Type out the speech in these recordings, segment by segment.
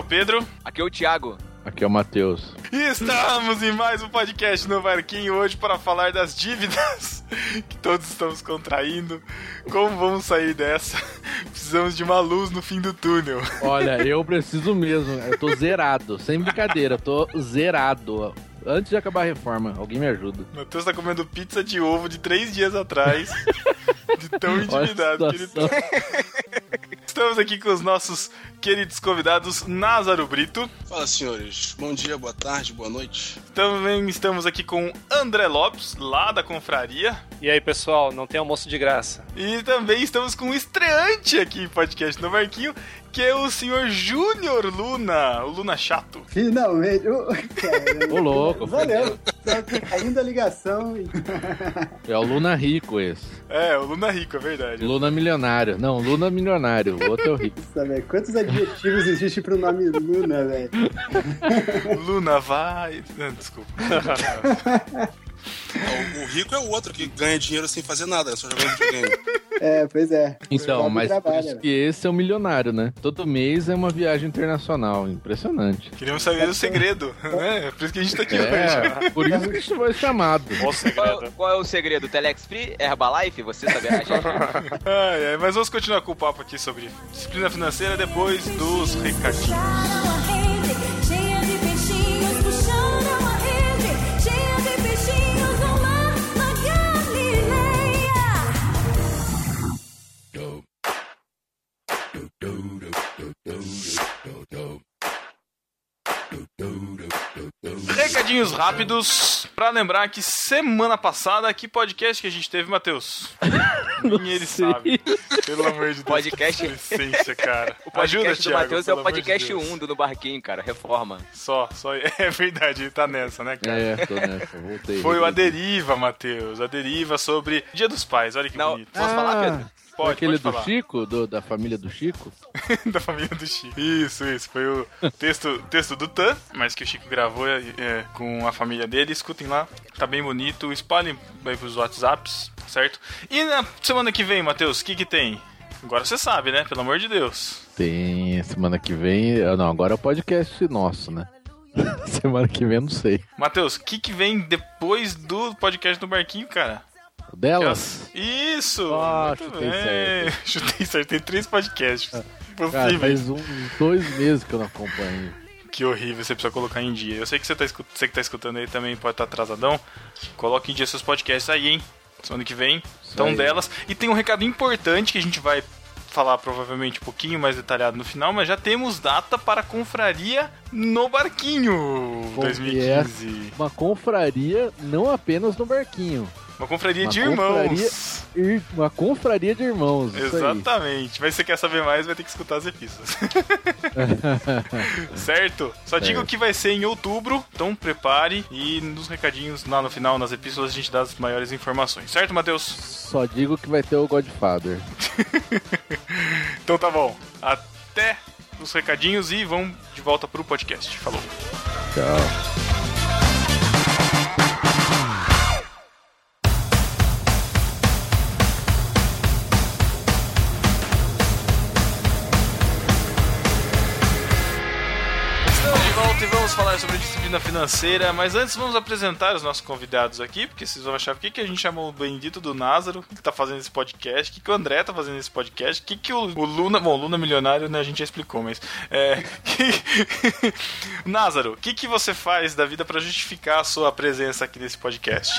é o Pedro. Aqui é o Thiago. Aqui é o Matheus. E estamos em mais um podcast no Barquinho hoje para falar das dívidas que todos estamos contraindo. Como vamos sair dessa? Precisamos de uma luz no fim do túnel. Olha, eu preciso mesmo. Eu tô zerado. Sem brincadeira, eu tô zerado. Antes de acabar a reforma, alguém me ajuda. Matheus tá comendo pizza de ovo de três dias atrás. De tão endividado que ele tá. Estamos aqui com os nossos queridos convidados Názaro Brito. Fala, senhores. Bom dia, boa tarde, boa noite. Também estamos aqui com André Lopes, lá da Confraria. E aí, pessoal, não tem almoço de graça. E também estamos com um estreante aqui em podcast no Marquinho, que é o senhor Júnior Luna, o Luna chato. Finalmente. Ô, louco. Valeu. Tá caindo a ligação. É o Luna Rico esse. É, o Luna Rico, é verdade. Luna Milionário. Não, Luna Milionário. O outro é o Rico. Sabe, quantos adjetivos existem pro nome Luna, velho? Luna vai. Não, desculpa. O, o rico é o outro que ganha dinheiro sem fazer nada, é só jogando videogame. É, pois é. Então, mas por trabalho, isso né? que esse é o milionário, né? Todo mês é uma viagem internacional. Impressionante. Queríamos saber o segredo, né? Por isso que a gente tá aqui hoje. É, por isso que foi chamado. Qual o Qual, é o segredo? Telex Free? Herbalife? Você saberá, gente? Ai, ai, mas vamos continuar com o papo aqui sobre disciplina financeira depois dos recadinhos. Recadinhos rápidos pra lembrar que semana passada, que podcast que a gente teve, Matheus? Nem ele sei. sabe. Pelo amor de Deus. Podcast- que Licença, cara. O Ajuda, podcast do Thiago, Matheus é o de podcast Deus. 1 do No Barquinho, cara. Reforma. Só, só. É verdade, ele tá nessa, né, cara? É, tô nessa, voltei. Foi o A. Deriva, Matheus. A Deriva sobre Dia dos Pais. Olha que Não, bonito. posso falar, Pedro? Pode, aquele pode do falar. Chico, do- da família do Chico? da família do Chico. Isso, isso. Foi o texto, texto do Tan, mas que o Chico gravou é, é, com a família dele. Escutem lá. Tá bem bonito. Espalhem aí pros WhatsApps, certo? E na semana que vem, Matheus, o que que tem? Agora você sabe, né? Pelo amor de Deus. Tem semana que vem. ah, Não, agora é o podcast nosso, né? semana que vem eu não sei. Matheus, o que que vem depois do podcast do Barquinho, cara? Delas? Isso! Ah, muito chutei bem. certo. Chutei certo. Tem três podcasts. Cara, Possíveis. faz um, dois meses que eu não acompanho. Que horrível, você precisa colocar em dia. Eu sei que você, tá, você que tá escutando aí também pode estar atrasadão. Coloque em dia seus podcasts aí, hein? Semana que vem. Então aí. delas. E tem um recado importante que a gente vai falar provavelmente um pouquinho mais detalhado no final, mas já temos data para a confraria no Barquinho Bom, 2015. Uma confraria, não apenas no barquinho. Uma confraria Uma de confraria- irmãos. Ir- Uma confraria de irmãos. Exatamente. Mas se você quer saber mais, vai ter que escutar as epístolas. certo? Só digo que vai ser em outubro, então prepare e nos recadinhos lá no final, nas epístolas, a gente dá as maiores informações. Certo, Matheus? Só digo que vai ter o Godfather. Então tá bom. Até os recadinhos e vamos de volta pro podcast. Falou. Tchau. Vamos falar sobre disciplina financeira, mas antes vamos apresentar os nossos convidados aqui, porque vocês vão achar por que, que a gente chamou o bendito do Názaro, que tá fazendo esse podcast, o que, que o André tá fazendo esse podcast, o que, que o, o Luna. Bom, Luna Milionário, né, a gente já explicou, mas. É. Que, Názaro, o que, que você faz da vida pra justificar a sua presença aqui nesse podcast?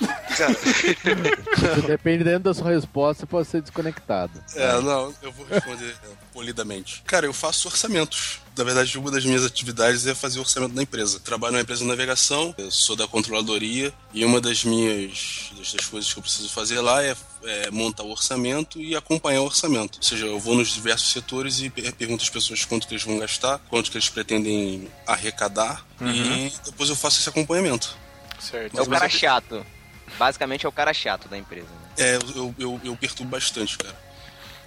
Dependendo da sua resposta, você pode ser desconectado. É, não, eu vou responder é, polidamente. Cara, eu faço orçamentos. Na verdade, uma das minhas atividades é fazer orçamento da empresa. Trabalho numa empresa de navegação, eu sou da controladoria, e uma das minhas das coisas que eu preciso fazer lá é, é montar o orçamento e acompanhar o orçamento. Ou seja, eu vou nos diversos setores e per- pergunto às pessoas quanto que eles vão gastar, quanto que eles pretendem arrecadar, e depois eu faço esse acompanhamento. Certo. É o cara chato. Basicamente é o cara chato da empresa. Né? É, eu, eu, eu perturbo bastante, cara.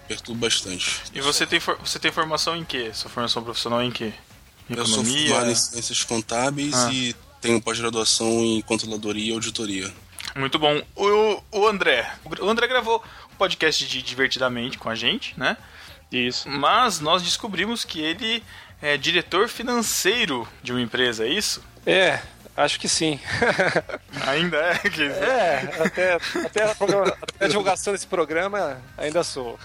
Perturbo bastante. E você tem, for- você tem formação em quê? Sua formação profissional em quê? Em Eu sou economia? formado em ciências contábeis Ah. e tenho pós-graduação em controladoria e auditoria. Muito bom. O, o André. O André gravou um podcast de Divertidamente com a gente, né? Isso. Mas nós descobrimos que ele é diretor financeiro de uma empresa, é isso? É, acho que sim. Ainda é? Que... É, até, até, a, até a divulgação desse programa ainda sou.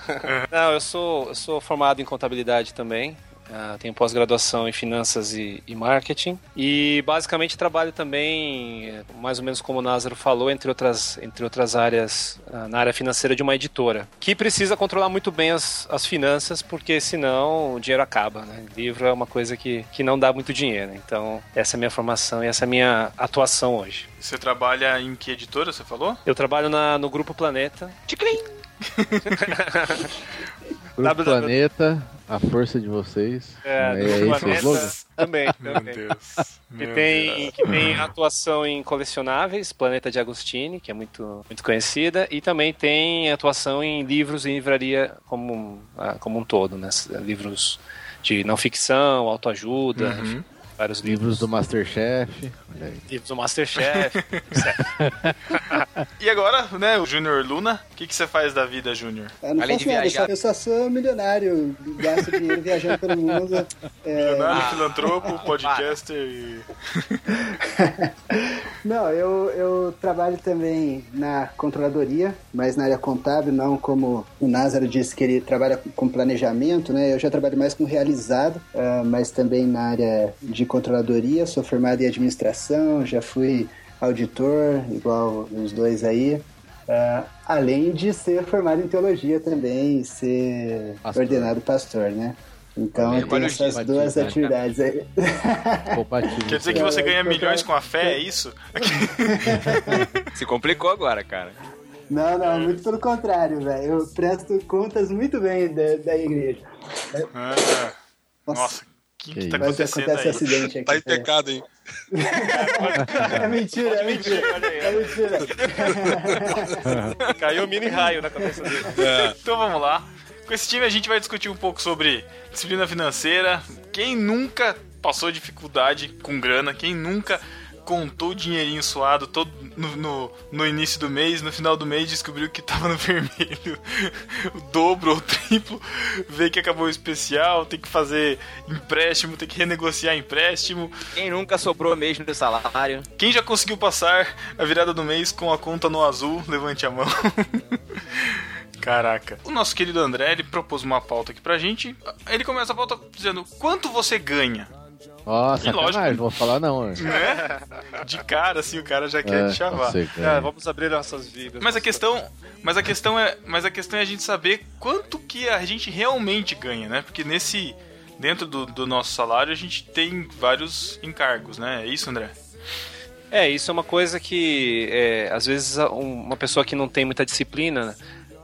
Não, eu sou, eu sou formado em contabilidade também. Ah, tenho pós-graduação em finanças e, e marketing. E basicamente trabalho também, eh, mais ou menos como o Názaro falou, entre outras, entre outras áreas, ah, na área financeira de uma editora. Que precisa controlar muito bem as, as finanças, porque senão o dinheiro acaba. Né? Livro é uma coisa que, que não dá muito dinheiro. Então, essa é a minha formação e essa é a minha atuação hoje. Você trabalha em que editora, você falou? Eu trabalho na- no Grupo Planeta. Grupo www. Planeta, a força de vocês. É, é do Planeta também. Meu também. Deus. Que tem, Deus. que tem atuação em colecionáveis, Planeta de Agostini, que é muito, muito conhecida, e também tem atuação em livros e livraria como, ah, como um todo, né? Livros de não ficção, autoajuda, Uhum. Vários livros. Livros do Masterchef. Livros do Masterchef. E agora, né, o Júnior Luna, o que, que você faz da vida, Júnior? Eu não Além faço de nada, eu viajar. só, eu só sou milionário, gasto dinheiro viajando pelo mundo. É, Milionário, filantropo, podcaster e... Não, eu, eu trabalho também na controladoria, mas na área contábil, não como o Názaro disse que ele trabalha com planejamento, né? Eu já trabalho mais com realizado, ah, mas também na área de controladoria. Sou formado em administração, já fui auditor, igual os dois aí. Ah, além de ser formado em teologia também e ser Pastor. ordenado pastor, né? Então eu o essas duas né, atividades aí. Quer dizer que você ganha milhões com a fé, é isso? Se complicou agora, cara. Não, não, muito pelo contrário, velho. Eu presto contas muito bem da, da igreja. Ah, Nossa, nossa, que, Que que tá mas acontecendo acontece aí? acidente aqui. Tá em pecado, hein? É mentira, é mentira. É mentira. Caiu um mini raio na cabeça dele. Então vamos lá. Com esse time a gente vai discutir um pouco sobre disciplina financeira. Quem nunca passou dificuldade com grana? Quem nunca contou o dinheirinho suado todo no, no, no início do mês, no final do mês descobriu que tava no vermelho o dobro ou o triplo, vê que acabou o especial, tem que fazer empréstimo, tem que renegociar empréstimo. Quem nunca sobrou mesmo do salário? Quem já conseguiu passar a virada do mês com a conta no azul, levante a mão. Caraca. O nosso querido André, ele propôs uma pauta aqui pra gente. Ele começa a pauta dizendo: quanto você ganha? E lógico. não vou falar não. né? De cara, assim, o cara já quer É, te chavar. você É, vamos abrir nossas vidas. Mas a questão, mas a questão é, mas a questão é a gente saber quanto que a gente realmente ganha, né? Porque nesse dentro do, do nosso salário a gente tem vários encargos, né? É isso, André? É, isso é uma coisa que é, às vezes um- uma pessoa que não tem muita disciplina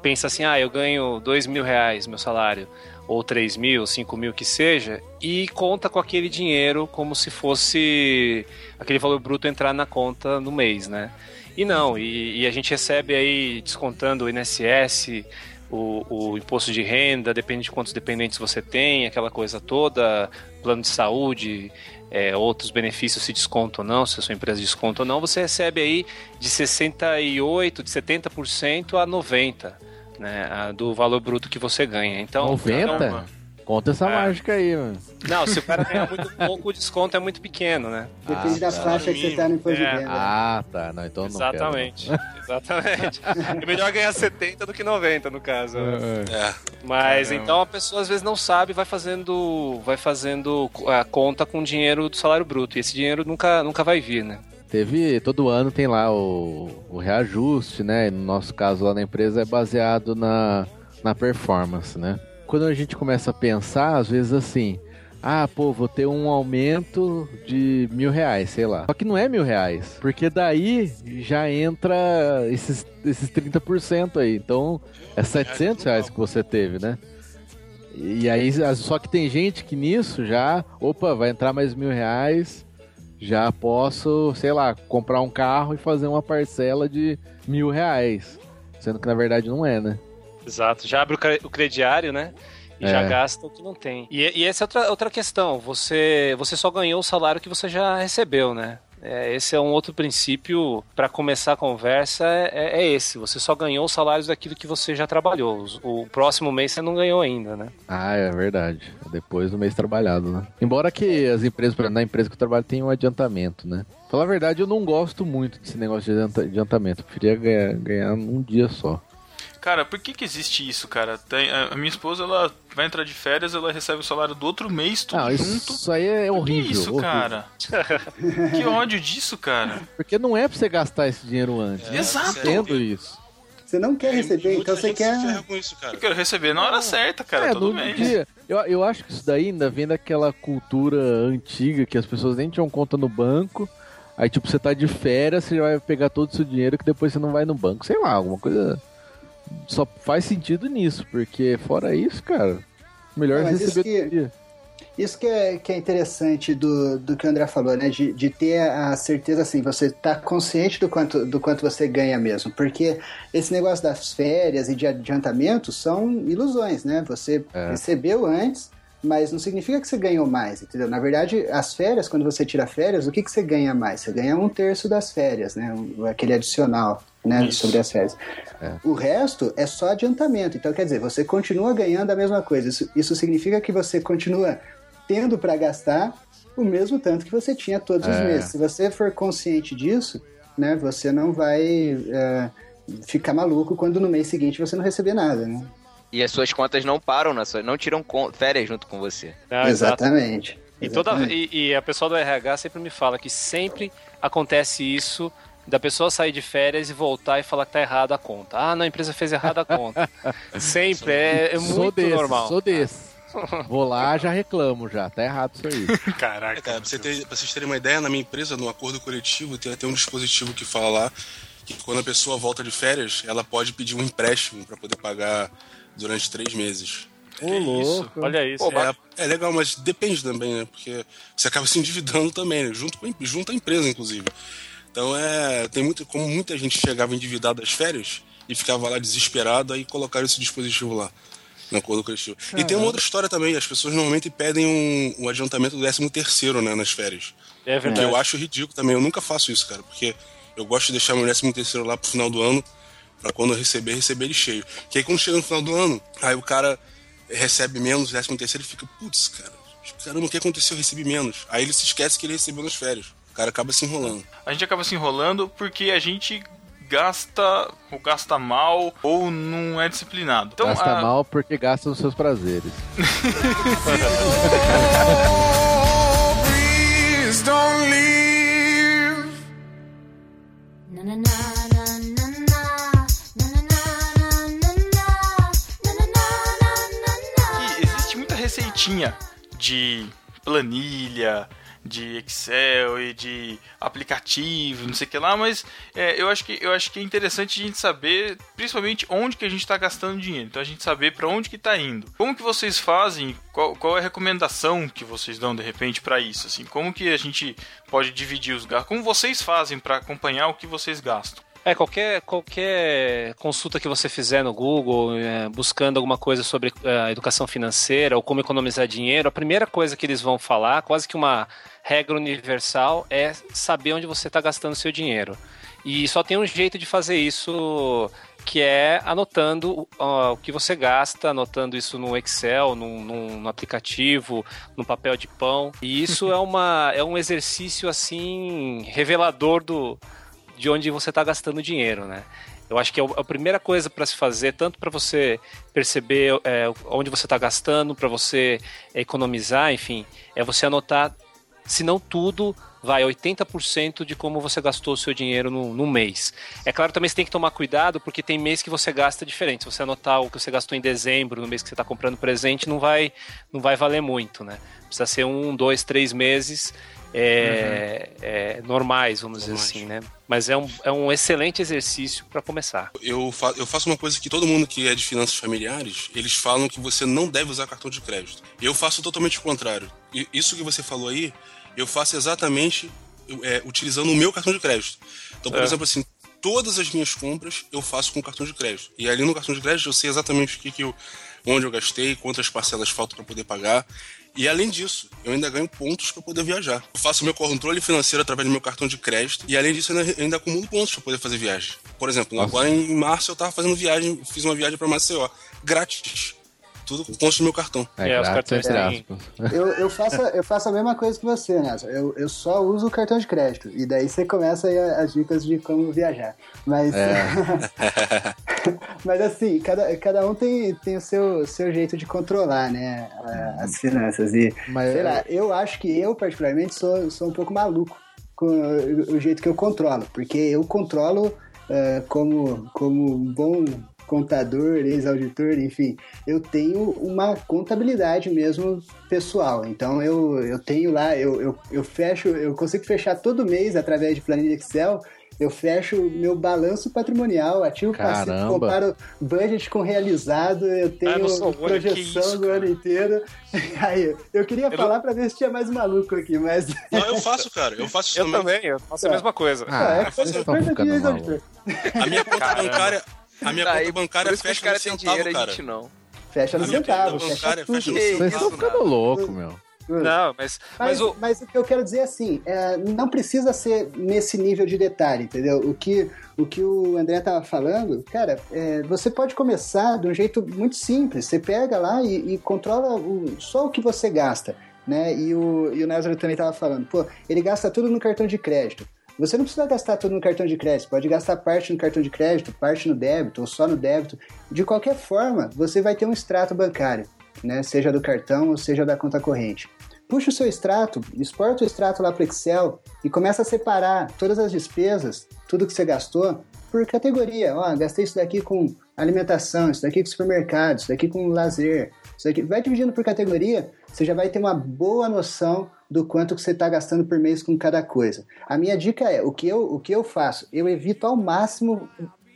pensa assim, ah, eu ganho dois mil reais meu salário, ou três mil, cinco mil que seja, e conta com aquele dinheiro como se fosse aquele valor bruto entrar na conta no mês, né? E não, e, e a gente recebe aí descontando o INSS, o, o imposto de renda, depende de quantos dependentes você tem, aquela coisa toda, plano de saúde, é, outros benefícios se descontam ou não, se a sua empresa desconta ou não, você recebe aí de 68%, de 70% a 90%. Né, a- do valor bruto que você ganha. Então, 90? Caramba. Conta essa É. mágica aí, mano. não, se o cara ganhar muito pouco, o desconto é muito pequeno, né? Depende Ah, da tá. faixa que você tá no imposto É. de renda. Ah, tá. Não, então não Exatamente. Exatamente. É melhor ganhar 70 do que 90, no caso. né? quero. É. É. Mas Caramba. então a pessoa às vezes não sabe, vai fazendo, vai fazendo a conta com o dinheiro do salário bruto e esse dinheiro nunca, nunca vai vir, né? Teve, todo ano tem lá o, o reajuste, né? No nosso caso lá na empresa é baseado na, na performance, né? Quando a gente começa a pensar, às vezes assim, ah, pô, vou ter um aumento de mil reais, sei lá. Só que não é mil reais, porque daí já entra esses, esses 30% aí. Então é 700 reais que você teve, né? E aí, só que tem gente que nisso já, opa, vai entrar mais mil reais, já posso, sei lá, comprar um carro e fazer uma parcela de mil reais. Sendo que na verdade não é, né? Exato. Já abre o cre- o crediário, né? E É. já gasta o que não tem. E, e essa é outra, outra questão. Você, você só ganhou o salário que você já recebeu, né? É, esse é um outro princípio para começar a conversa é, é esse. Você só ganhou os salários daquilo que você já trabalhou. O próximo mês você não ganhou ainda, né? Ah, é verdade. Depois do mês trabalhado, né? Embora que as empresas, na empresa que eu trabalho, tem um adiantamento, né? Falar a verdade, eu não gosto muito desse negócio de adianta- adiantamento. Eu preferia ganhar, ganhar um dia só. Cara, por que que existe isso, cara? Tem- a a minha esposa, ela vai entrar de férias, ela recebe o salário do outro mês, tudo Ah, junto. isso aí é Que horrível. isso, horrível. cara? que ódio disso, cara. Porque não é pra você gastar esse dinheiro antes. né? Exato. Entendo isso. Você não quer receber, então você quer. isso, cara. Eu quero receber na hora certa, cara, é, todo mês. dia. Eu, eu acho que isso daí ainda vem daquela cultura antiga que as pessoas nem tinham conta no banco. Aí, tipo, você tá de férias, você vai pegar todo o seu dinheiro que depois você não vai no banco. Sei lá, alguma coisa. Só faz sentido nisso, porque fora isso, cara, melhor Não, mas isso receber que-. Isso que é, que é interessante do, do que o André falou, né? De, de ter a certeza, assim, você tá consciente do quanto, do quanto você ganha mesmo. Porque esse negócio das férias e de adiantamento são ilusões, né? Você É. recebeu antes, mas não significa que você ganhou mais, entendeu? Na verdade, as férias, quando você tira férias, o que, que você ganha mais? Você ganha um terço das férias, né? Aquele adicional, né? Isso. Sobre as férias. É. O resto é só adiantamento. Então, quer dizer, você continua ganhando a mesma coisa. Isso, isso significa que você continua tendo para gastar o mesmo tanto que você tinha todos os É. meses. Se você for consciente disso, né, você não vai é, ficar maluco quando no mês seguinte você não receber nada, né? E as suas contas não param, na sua, não tiram férias junto com você. Ah. Exatamente. E, toda, e, e a pessoa do RH sempre me fala que sempre acontece isso da pessoa sair de férias e voltar e falar que tá errada a conta. Ah, não, a empresa fez errada a conta. sempre, é, é sou muito desse, normal. sou desse. Vou lá, já reclamo já. Tá errado isso aí. É, Caraca. cara, pra, você ter- pra vocês terem uma ideia, na minha empresa, no acordo coletivo, tem até um dispositivo que fala lá que quando a pessoa volta de férias, ela pode pedir um empréstimo para poder pagar durante três meses. Ô, louco. Olha isso. Pô, É, é legal, mas depende também, né? Porque você acaba se endividando também, né? junto, com, junto à empresa, inclusive. Então é. Tem muito. Como muita gente chegava endividado das férias e ficava lá desesperado, aí colocaram esse dispositivo lá. No acordo coletivo. E tem uma outra história também, as pessoas normalmente pedem um, um adiantamento do 13 terceiro, né, nas férias. É Que verdade. eu acho ridículo também, eu nunca faço isso, cara, porque eu gosto de deixar meu 13 terceiro lá pro final do ano, pra quando eu receber, receber ele cheio. Que aí quando chega no final do ano, aí o cara recebe menos, 13 terceiro, e fica, putz, cara, caramba, o que aconteceu? Eu recebi menos. Aí ele se esquece que ele recebeu nas férias. O cara acaba se enrolando. A gente acaba se enrolando porque a gente gasta ou gasta mal ou não é disciplinado. Então, Gasta a- mal porque gasta nos seus prazeres. Na na na na na receitinha de planilha, de Excel e de aplicativo, não sei o que lá, mas é, eu, acho que, eu acho que é interessante a gente saber, principalmente, onde que a gente está gastando dinheiro. Então a gente saber para onde que está indo. Como que vocês fazem? Qual, qual é a recomendação que vocês dão de repente para isso? Assim, como que a gente pode dividir os gastos? Como vocês fazem para acompanhar o que vocês gastam? É, qualquer, qualquer consulta que você fizer no Google, é, buscando alguma coisa sobre é, educação financeira ou como economizar dinheiro, a primeira coisa que eles vão falar, quase que uma regra universal, é saber onde você está gastando seu dinheiro. E só tem um jeito de fazer isso, que é anotando o que você gasta, anotando isso no Excel, num, num- no aplicativo, no papel de pão. E isso é, uma, é um exercício, assim, revelador do, de onde você está gastando dinheiro, né? Eu acho que é a primeira coisa para se fazer, tanto para você perceber é, onde você está gastando, para você economizar, enfim, é você anotar, se não tudo, vai 80% de como você gastou o seu dinheiro no, no mês. É claro, também você tem que tomar cuidado, porque tem mês que você gasta diferente. Se você anotar o que você gastou em dezembro, no mês que você está comprando presente, não vai, não vai valer muito, né? Precisa ser um, dois, três meses é, é, normais, vamos dizer Normais. assim, né? Mas é um, é um excelente exercício para começar. Eu, fa eu faço uma coisa que todo mundo que é de finanças familiares, eles falam que você não deve usar cartão de crédito. Eu faço totalmente o contrário. E isso que você falou aí, eu faço exatamente é, utilizando o meu cartão de crédito. Então, por É. exemplo, assim, todas as minhas compras eu faço com cartão de crédito. E ali no cartão de crédito eu sei exatamente o que, que eu, onde eu gastei, quantas parcelas faltam para poder pagar. E além disso, eu ainda ganho pontos para poder viajar. Eu faço meu controle financeiro através do meu cartão de crédito e além disso, eu ainda, ainda acumulo pontos para poder fazer viagem. Por exemplo, Nossa. agora em março eu tava fazendo viagem, fiz uma viagem para Maceió, grátis. Tudo com pontos do meu cartão. É, É, os cartões têm-. Eu, eu, faço, eu faço a mesma coisa que você, Nelson. Eu, eu só uso o cartão de crédito. E daí você começa aí a- as dicas de como viajar. Mas. Mas assim, cada, cada um tem, tem o seu, seu jeito de controlar, né? As finanças. E, Mas- sei lá, eu acho que eu, particularmente, sou, sou um pouco maluco com o, o jeito que eu controlo. Porque eu controlo eh, como, como um bom contador, ex-auditor, enfim, eu tenho uma contabilidade mesmo pessoal. Então eu, eu tenho lá, eu, eu, eu fecho, eu consigo fechar todo mês através de planilha Excel. Eu fecho meu balanço patrimonial, ativo passivo, comparo budget com realizado, eu tenho Ah, não olha, que projeção isso, do ano inteiro. Aí, eu queria Eu falar pra ver se tinha mais maluco aqui, mas. Não, eu faço, cara. Eu faço isso Eu também, eu faço a mesma coisa. Ah, é, coisa de ficando ex-auditor. malucos. A minha conta bancária. A minha Daí, conta bancária fecha no centavo, dinheiro e a cara. gente não. Fecha no A centavo, fecha bancária tudo. fecha no Que Vocês estão ficando loucos, meu. Não, mas, Mas, mas o. mas o que eu quero dizer é assim, é, não precisa ser nesse nível de detalhe, entendeu? O que o, que o André tava falando, cara, é, você pode começar de um jeito muito simples. Você pega lá e, e controla o- só o que você gasta, né? E o, e o Néstor também tava falando, pô, ele gasta tudo no cartão de crédito. Você não precisa gastar tudo no cartão de crédito, pode gastar parte no cartão de crédito, parte no débito ou só no débito. De qualquer forma, você vai ter um extrato bancário, né? Seja do cartão ou seja da conta corrente. Puxa o seu extrato, exporta o extrato lá para Excel e começa a separar todas as despesas, tudo que você gastou, por categoria. Ó, gastei isso daqui com alimentação, isso daqui com supermercado, isso daqui com lazer, isso daqui. Vai dividindo por categoria, você já vai ter uma boa noção do quanto que você está gastando por mês com cada coisa. A minha dica é, o que eu, o que eu faço? Eu evito ao máximo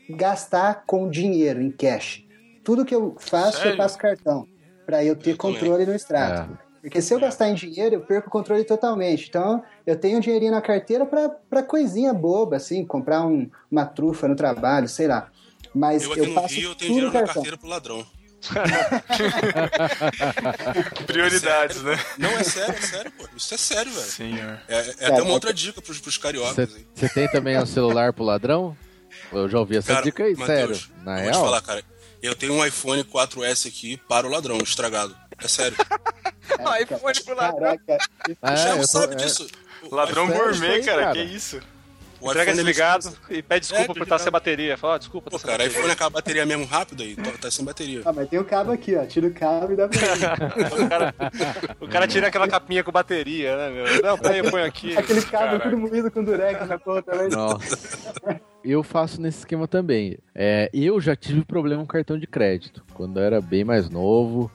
gastar com dinheiro, em cash. Tudo que eu faço, Sério? eu faço cartão, para eu ter controle no extrato. Porque se eu gastar em dinheiro, eu perco o controle totalmente. Então, eu tenho um dinheirinho na carteira pra, pra coisinha boba, assim, comprar um- uma trufa no trabalho, sei lá. Mas Eu eu, aqui no passo Rio eu tenho tudo dinheiro no na cartão. carteira pro ladrão. Prioridades, né? Não, é sério, é sério, pô. Isso é sério, velho. Senhor. É, é até uma outra dica pros, pros cariocas aí. Você tem também um celular pro ladrão? Eu já ouvi essa Cara, dica aí, Matheus, sério. Na eu real? vou te falar, cara. Eu tenho um iPhone 4S aqui para o ladrão, estragado. É sério. Foi pro lado. Caraca, É, o tô- sabe é. disso. Ladrão gourmet, cara, cara? que isso? O Entrega ele- desligado e pede desculpa É, por estar sem bateria. Fala, ó, desculpa, Pô, tá sem cara, bateria. iPhone acaba a bateria mesmo rápido aí, tá, tá sem bateria. Ah, mas tem o cabo aqui, ó. Tira o cabo e dá pra o, cara, o cara tira aquela capinha com bateria, né, meu? Não, eu ponho aqui. Aquele cabo tudo moído com durex na ponta. Mas... Nossa. Eu faço nesse esquema também. É, eu já tive problema com cartão de crédito. Quando eu era bem mais novo,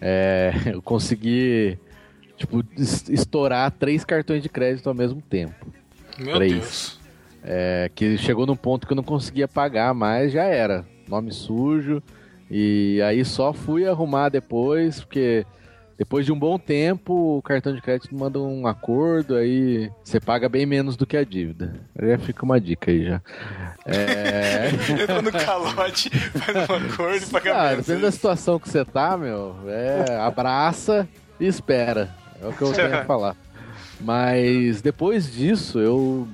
é, eu consegui tipo, es- estourar três cartões de crédito ao mesmo tempo. Meu Três. Deus. É, que chegou num ponto que eu não conseguia pagar mais, já era. Nome sujo. E aí só fui arrumar depois, porque depois de um bom tempo o cartão de crédito manda um acordo, aí você paga bem menos do que a dívida. Já fica uma dica aí já. É... Entra no calote, faz um acordo e paga Ah, menos. depende da situação que você tá, meu, é, abraça e espera. É o que eu tenho a falar. Mas depois disso, eu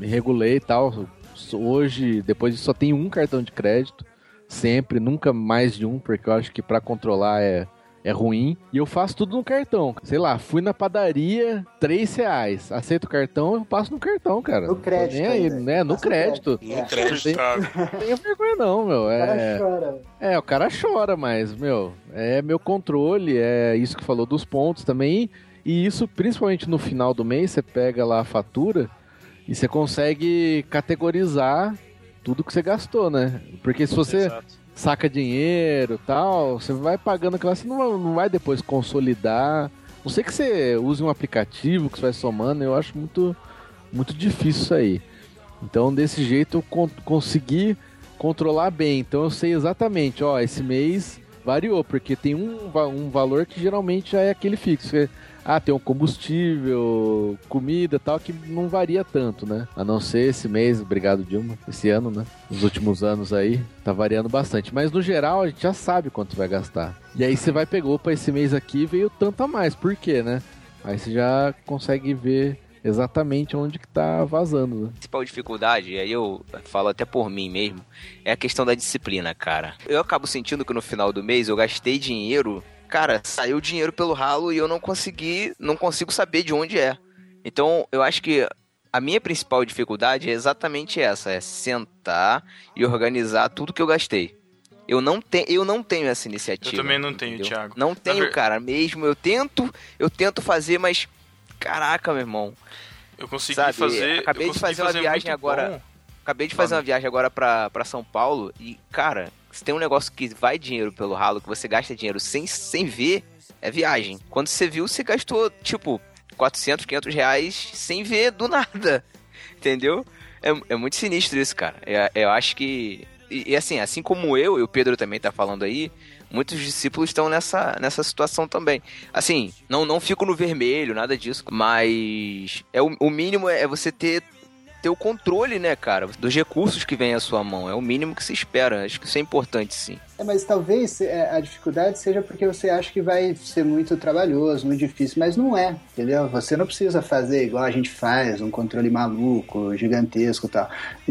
me regulei e tal. Hoje, depois disso, só tenho um cartão de crédito. Sempre, nunca mais de um, porque eu acho que pra controlar é, é ruim. E eu faço tudo no cartão. Sei lá, fui na padaria, 3 reais. Aceito o cartão, eu passo no cartão, cara. No crédito Nem aí, né? No crédito. No crédito. Não tenho vergonha, não, meu. O cara É. chora. É, o cara chora, mas, meu, é meu controle, é isso que falou dos pontos também. E isso, principalmente no final do mês, você pega lá a fatura e você consegue categorizar tudo que você gastou, né? Porque se você Exato. saca dinheiro e tal, você vai pagando aquela, você não vai, não vai depois consolidar. Não sei que você use um aplicativo que você vai somando, eu acho muito, muito difícil isso aí. Então, desse jeito, eu con- consegui controlar bem. Então, eu sei exatamente, ó, esse mês variou, porque tem um, um valor que geralmente já é aquele fixo. que, Ah, tem um combustível, comida tal, que não varia tanto, né? A não ser esse mês, obrigado Dilma, esse ano, né? Nos últimos anos aí, tá variando bastante. Mas no geral, a gente já sabe quanto vai gastar. E aí você vai pegar, opa, esse mês aqui veio tanto a mais, por quê, né? Aí você já consegue ver exatamente onde que tá vazando, né? A principal dificuldade, e aí eu falo até por mim mesmo, é a questão da disciplina, cara. Eu acabo sentindo que no final do mês eu gastei dinheiro, cara, saiu dinheiro pelo ralo e eu não consegui, não consigo saber de onde é. Então, eu acho que a minha principal dificuldade é exatamente essa, é sentar e organizar tudo que eu gastei. Eu não, te, eu não tenho essa iniciativa. Eu também não tenho, entendeu? Thiago. Não tenho, ver- cara, mesmo. Eu tento, eu tento fazer, mas caraca, meu irmão. Eu consegui Sabe, fazer. acabei eu de consegui fazer uma viagem agora. Acabei de fazer uma viagem agora pra São Paulo e, cara, se tem um negócio que vai dinheiro pelo ralo, que você gasta dinheiro sem, sem ver, é viagem. Quando você viu, você gastou, tipo, 400, 500 reais sem ver do nada. Entendeu? É, é muito sinistro isso, cara. É- eu acho que. E, e assim, assim como eu, e o Pedro também tá falando aí, muitos discípulos estão nessa, nessa situação também. Assim, não, não fico no vermelho, nada disso, mas é o, o mínimo é você ter ter o controle, né, cara, dos recursos que vem à sua mão. É o mínimo que se espera. Acho que isso é importante, sim. É, mas talvez é, a dificuldade seja porque você acha que vai ser muito trabalhoso, muito difícil, mas não é, entendeu? Você não precisa fazer igual a gente faz, um controle maluco, gigantesco e tal.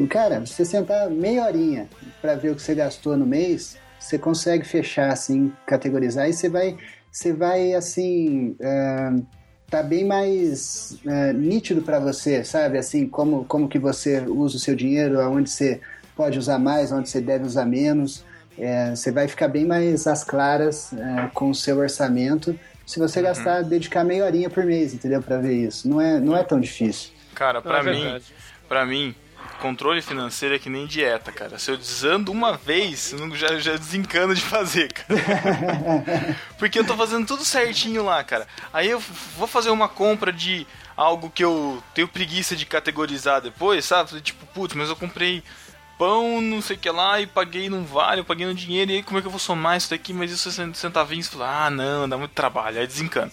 Cara, você sentar meia horinha pra ver o que você gastou no mês, você consegue fechar, assim, categorizar e você vai, você vai assim, é, tá bem mais é, nítido pra você, sabe? Assim, como, como que você usa o seu dinheiro, aonde você pode usar mais, onde você deve usar menos. É, você vai ficar bem mais às claras é, com o seu orçamento se você gastar, dedicar meia horinha por mês, entendeu? Pra ver isso. Não é, não é tão difícil. Cara, pra Não, é mim, pra mim, controle financeiro é que nem dieta, cara. Se eu desando uma vez, eu já, já desencano de fazer, cara. Porque eu tô fazendo tudo certinho lá, cara. Aí eu vou fazer uma compra de algo que eu tenho preguiça de categorizar depois, sabe? Tipo, putz, mas eu comprei pão, não sei o que lá, e paguei num vale, eu paguei no dinheiro, e aí como é que eu vou somar isso daqui? Mas isso é centavinhos, ah, não, dá muito trabalho, aí desencano.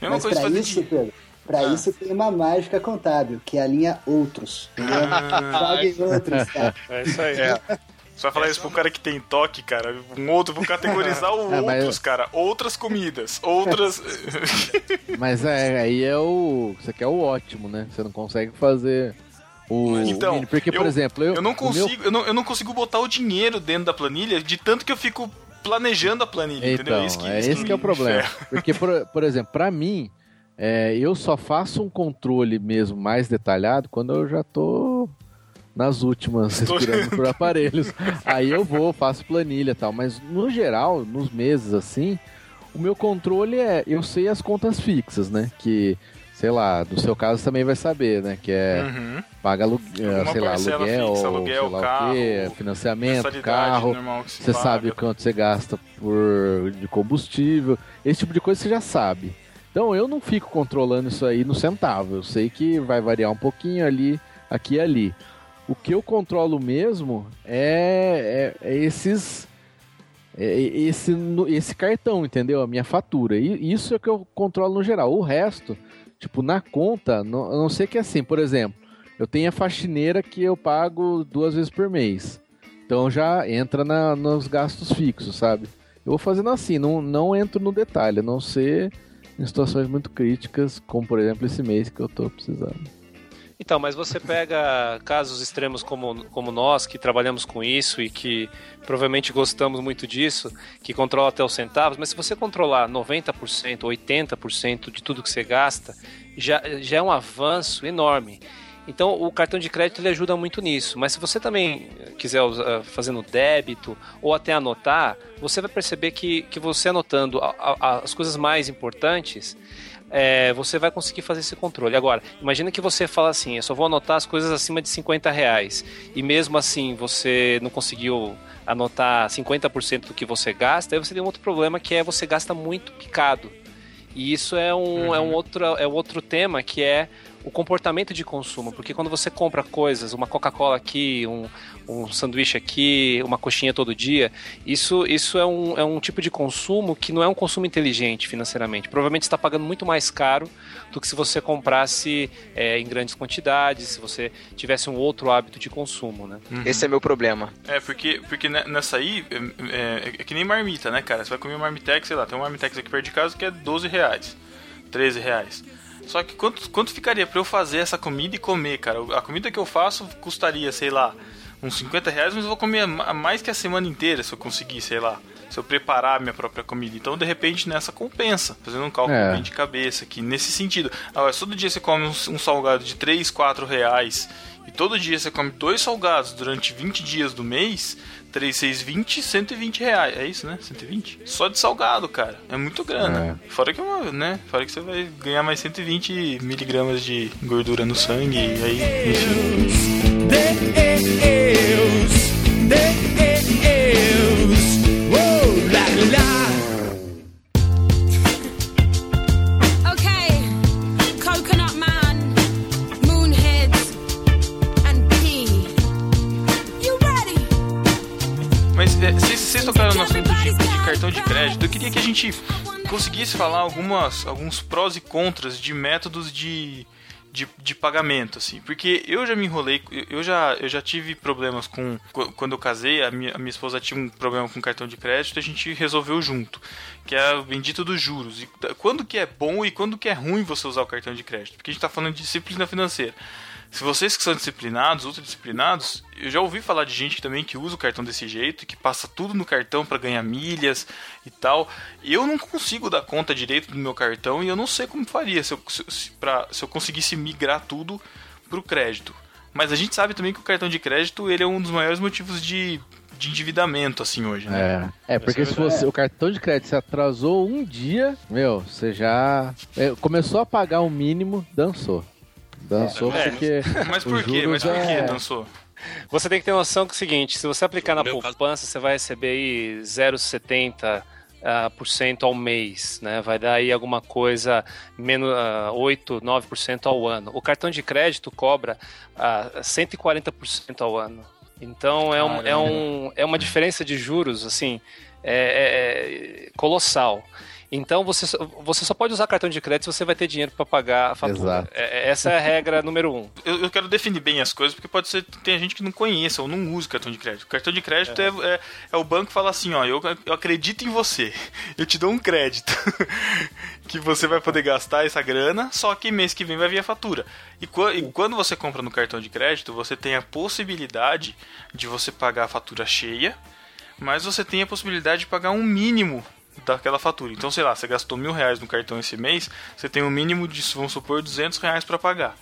Mesma Mas coisa pra fazer isso, de... Pedro, pra Ah. isso tem uma mágica contábil, que é a linha outros. Entendeu? Ah. Jogue outros, cara. É isso aí. É. Você vai falar isso pro cara que tem toque, cara. Um outro, vou categorizar o É, outros, cara. Outras comidas. Outras. Mas é, aí é o. Isso aqui é o ótimo, né? Você não consegue fazer o. Então, mínimo. porque, por eu- exemplo, eu. eu não o meu- consigo. Eu, não, eu não consigo botar o dinheiro dentro da planilha de tanto que eu fico planejando a planilha, entendeu? Então, Isso que- é isso esse que é o problema. Porque, por, por exemplo, pra mim, é, eu só faço um controle mesmo mais detalhado quando eu já tô nas últimas, respirando por aparelhos. Aí eu vou, faço planilha e tal. Mas no geral, nos meses assim, o meu controle é, eu sei as contas fixas, né? Que, sei lá, no seu caso também vai saber, né? Que é Uhum. paga aluguel, Alguma sei lá, aluguel, fixa, sei aluguel, lá o carro, quê, financiamento, carro. Você paga. sabe o quanto você gasta por de combustível, esse tipo de coisa você já sabe. Então eu não fico controlando isso aí no centavo. Eu sei que vai variar um pouquinho ali, aqui e ali. O que eu controlo mesmo é, é- é esses. é esse, no- esse cartão, entendeu? A minha fatura. E isso é o que eu controlo no geral. O resto, tipo, na conta, não, a não sei que é assim, por exemplo, eu tenho a faxineira que eu pago duas vezes por mês. Então já entra na- nos gastos fixos, sabe? Eu vou fazendo assim, não, não entro no detalhe, a não ser em situações muito críticas, como por exemplo esse mês que eu tô precisando. Então, mas você pega casos extremos como, como nós, que trabalhamos com isso e que provavelmente gostamos muito disso, que controla até os centavos, mas se você controlar 90%, 80% de tudo que você gasta, já, já é um avanço enorme. Então, o cartão de crédito ele ajuda muito nisso. Mas se você também quiser usar, fazer no débito ou até anotar, você vai perceber que, que você anotando a- a- as coisas mais importantes, é, você vai conseguir fazer esse controle. Agora, imagina que você fala assim, eu só vou anotar as coisas acima de 50 reais. E mesmo assim você não conseguiu anotar 50% do que você gasta, aí você tem um outro problema que é você gasta muito picado. E isso é um, é um outro, é outro tema que é o comportamento de consumo, porque quando você compra coisas, uma Coca-Cola aqui, um, um sanduíche aqui, uma coxinha todo dia, isso, isso é, um, é um tipo de consumo que não é um consumo inteligente financeiramente. Provavelmente você está pagando muito mais caro do que se você comprasse é, em grandes quantidades, se você tivesse um outro hábito de consumo, né? Esse é meu problema. É, porque, porque ne- nessa aí é, é- é que nem marmita, né, cara? Você vai comer uma marmitex, sei lá, tem uma marmitex aqui perto de casa que é 12 reais, 13 reais. Só que quanto, quanto ficaria pra eu fazer essa comida e comer, cara? A comida que eu faço custaria, sei lá, uns 50 reais, mas eu vou comer ma- mais que a semana inteira se eu conseguir, sei lá. Se eu preparar a minha própria comida. Então, de repente, nessa compensa. Fazendo um cálculo É. bem de cabeça aqui, nesse sentido. Agora, se todo dia você come um, um salgado de 3, 4 reais e todo dia você come dois salgados durante 20 dias do mês, 3, 6, 20, 120 reais. É isso, né? 120? Só de salgado, cara. É muito grana. Fora que é né? Fora que você vai ganhar mais 120 miligramas de gordura no sangue e aí, enfim. Deus, Deus, cartão de crédito. Eu queria que a gente conseguisse falar algumas, alguns prós e contras de métodos de, de, de pagamento, assim. Porque eu já me enrolei, eu- já, eu já tive problemas com. qu- Quando eu casei, a minha, a minha esposa tinha um problema com cartão de crédito a gente resolveu junto. Que é o bendito dos juros. E quando que é bom e quando que é ruim você usar o cartão de crédito? Porque a gente tá falando de disciplina financeira. Se vocês que são disciplinados, ultradisciplinados, eu já ouvi falar de gente também que usa o cartão desse jeito, que passa tudo no cartão para ganhar milhas e tal. Eu não consigo dar conta direito do meu cartão e eu não sei como faria se eu, se, se- pra, se eu conseguisse migrar tudo pro crédito. Mas a gente sabe também que o cartão de crédito ele é um dos maiores motivos de, de endividamento assim hoje, né? É, é porque se você, o cartão de crédito se atrasou um dia, meu, você já é, começou a pagar o mínimo, dançou. Dançou É, porque. Mas os por quê? Mas por quê, é- dançou? Você tem que ter noção que é o seguinte, se você aplicar na No caso- poupança, você vai receber aí 0,70% ah, por cento ao mês, né? Vai dar aí alguma coisa menos ah, 8, 9% ao ano. O cartão de crédito cobra ah, 140% ao ano. Então é, um, é, um, é uma diferença de juros assim é- é- é colossal. Então você, só- você só pode usar cartão de crédito se você vai ter dinheiro para pagar a fatura. Exato. É- é- essa é a regra número um. eu, eu quero definir bem as coisas, porque pode ser que tem gente que não conheça ou não usa cartão de crédito. Cartão de crédito é, é, é o banco que fala assim, ó, eu, eu acredito em você, eu te dou um crédito. que você vai poder gastar essa grana, só que mês que vem vai vir a fatura. E, e quando você compra no cartão de crédito, você tem a possibilidade de você pagar a fatura cheia, mas você tem a possibilidade de pagar um mínimo daquela fatura. Então, sei lá, você gastou mil reais no cartão esse mês, você tem um mínimo de, vamos supor, 200 reais para pagar.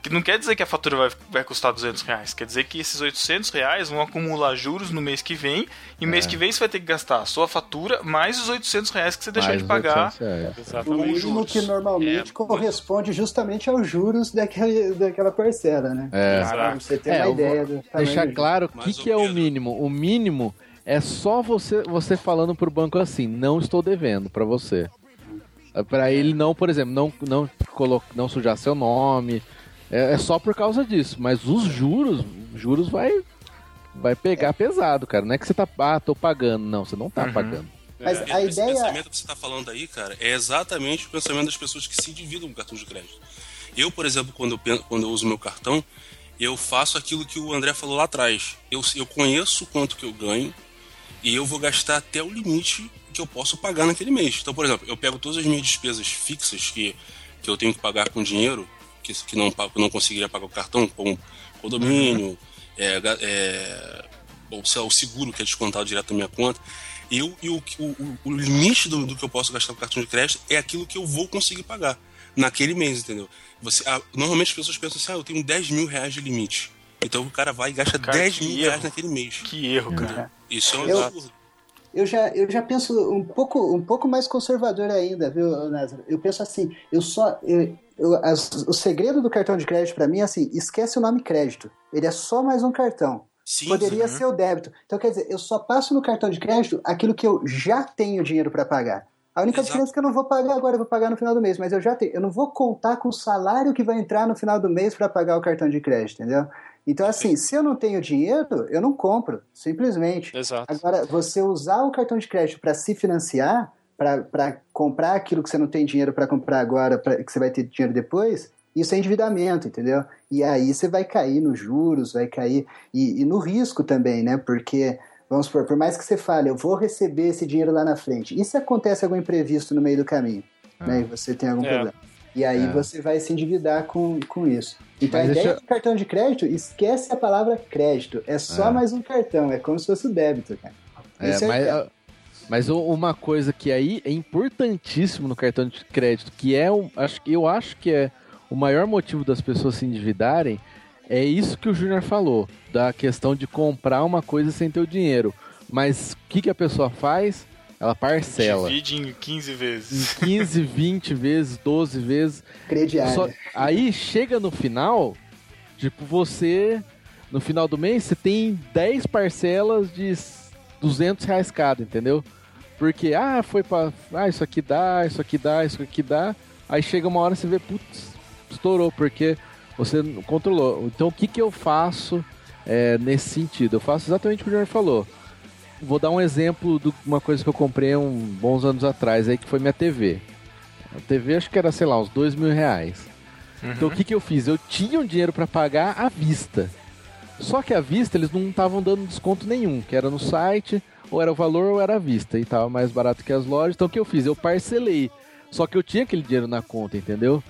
Que não quer dizer que a fatura vai, vai custar 200 reais, quer dizer que esses 800 reais vão acumular juros no mês que vem, e mês que vem você vai ter que gastar a sua fatura mais os 800 reais que você deixou mais de pagar. 800 reais. O mínimo que normalmente É. corresponde justamente aos juros daquele, daquela parcela, né? É. Pra você ter É, uma ideia do Deixar claro o que, que é o mínimo. O mínimo é só você, você falando pro banco assim, não estou devendo pra você. É Pra ele não, por exemplo, não, não, colo- não sujar seu nome. É, é só por causa disso. Mas os juros, juros vai, vai pegar pesado, cara. Não é que você tá, ah, tô pagando. Não, você não tá Uhum. pagando. Mas a Esse ideia. pensamento que você está falando aí, cara, é exatamente o pensamento das pessoas que se endividam com cartão de crédito. Eu, por exemplo, quando eu, pen- quando eu uso meu cartão, eu faço aquilo que o André falou lá atrás. Eu, eu conheço quanto que eu ganho e eu vou gastar até o limite que eu posso pagar naquele mês. Então, por exemplo, eu pego todas as minhas despesas fixas que, que eu tenho que pagar com dinheiro, que, que não, que eu não conseguiria pagar o cartão, como condomínio, é, ga- é, ou lá, o seguro que é descontado direto da minha conta. E, eu, e o, o, o limite do, do que eu posso gastar com cartão de crédito é aquilo que eu vou conseguir pagar naquele mês, entendeu? Você, ah, normalmente as pessoas pensam assim, ah, eu tenho 10 mil reais de limite. Então o cara vai e gasta Cara, 10 que mil erro. reais naquele mês. Que erro, cara. Isso é um Eu- absurdo. Eu já, eu já penso um pouco, um pouco mais conservador ainda, viu, Názaro? Eu penso assim, eu só. Eu, eu- as- o segredo do cartão de crédito pra mim é assim: esquece o nome crédito. Ele é só mais um cartão. Sim, Poderia sim. ser o débito. Então, quer dizer, eu só passo no cartão de crédito aquilo que eu já tenho dinheiro para pagar. A única Exato. diferença é que eu não vou pagar agora, eu vou pagar no final do mês, mas eu já tenho, eu não vou contar com o salário que vai entrar no final do mês para pagar o cartão de crédito, entendeu? Então, assim, se eu não tenho dinheiro, eu não compro, simplesmente. Exato. Agora, você usar o cartão de crédito para se financiar, para comprar aquilo que você não tem dinheiro para comprar agora, pra, que você vai ter dinheiro depois, isso é endividamento, entendeu? E aí você vai cair nos juros, vai cair. E, e no risco também, né? Porque, vamos supor, por mais que você fale, eu vou receber esse dinheiro lá na frente, e se acontece algum imprevisto no meio do caminho? Né? E você tem algum É. problema. E aí É. você vai se endividar com, com isso. Então Mas a ideia eu- do cartão de crédito, esquece a palavra crédito. É só É. mais um cartão, é como se fosse o débito, cara. É, Esse mas, mas uma coisa que aí é importantíssimo no cartão de crédito, que é um, acho, que- eu acho que é o maior motivo das pessoas se endividarem, é isso que o Júnior falou, da questão de comprar uma coisa sem ter o dinheiro. Mas o que, que a pessoa faz? Ela parcela. Divide em 15 Em vezes. 15, 20 vezes, 12 vezes. Crediário. Só- aí chega no final, tipo, você, no final do mês, você tem 10 parcelas de 200 reais cada, entendeu? Porque, ah, foi pra. Ah, isso aqui dá, isso aqui dá, isso aqui dá. Aí chega uma hora e você vê, putz, estourou, porque você não controlou. Então o que, que eu faço é, nesse sentido? Eu faço exatamente o que o Júnior falou. Vou dar um exemplo de uma coisa que eu comprei um bons anos atrás aí, que foi minha TV. A TV acho que era, sei lá, uns dois mil reais. Então o que, que eu fiz? Eu tinha um dinheiro para pagar à vista. Só que à vista eles não estavam dando desconto nenhum, que era no site, ou era o valor ou era à vista, e tava mais barato que as lojas. Então o que eu fiz? Eu parcelei. Só que eu tinha aquele dinheiro na conta, entendeu?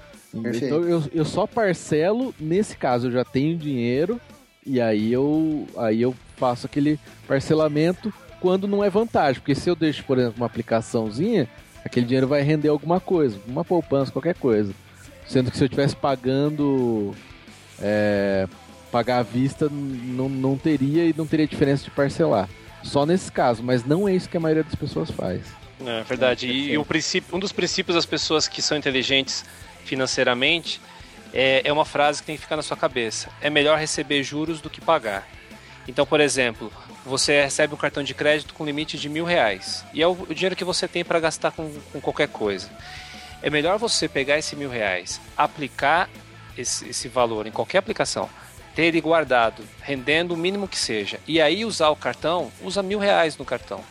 Perfeito. Então eu, eu só parcelo, nesse caso eu já tenho dinheiro, e aí eu, aí eu faço aquele parcelamento quando não é vantagem. Porque se eu deixo, por exemplo, uma aplicaçãozinha, aquele dinheiro vai render alguma coisa, uma poupança, qualquer coisa. Sendo que se eu estivesse pagando. é, pagar à vista, não, não teria e não teria diferença de parcelar. Só nesse caso, mas não é isso que a maioria das pessoas faz. É verdade. E, e o princípio, um dos princípios das pessoas que são inteligentes financeiramente é, é uma frase que tem que ficar na sua cabeça. É melhor receber juros do que pagar. Então, por exemplo, você recebe um cartão de crédito com limite de mil reais e é o, dinheiro que você tem para gastar com, com qualquer coisa. É melhor você pegar esse mil reais, aplicar esse, esse valor em qualquer aplicação, ter ele guardado, rendendo o mínimo que seja, e aí usar o cartão, usa mil reais no cartão.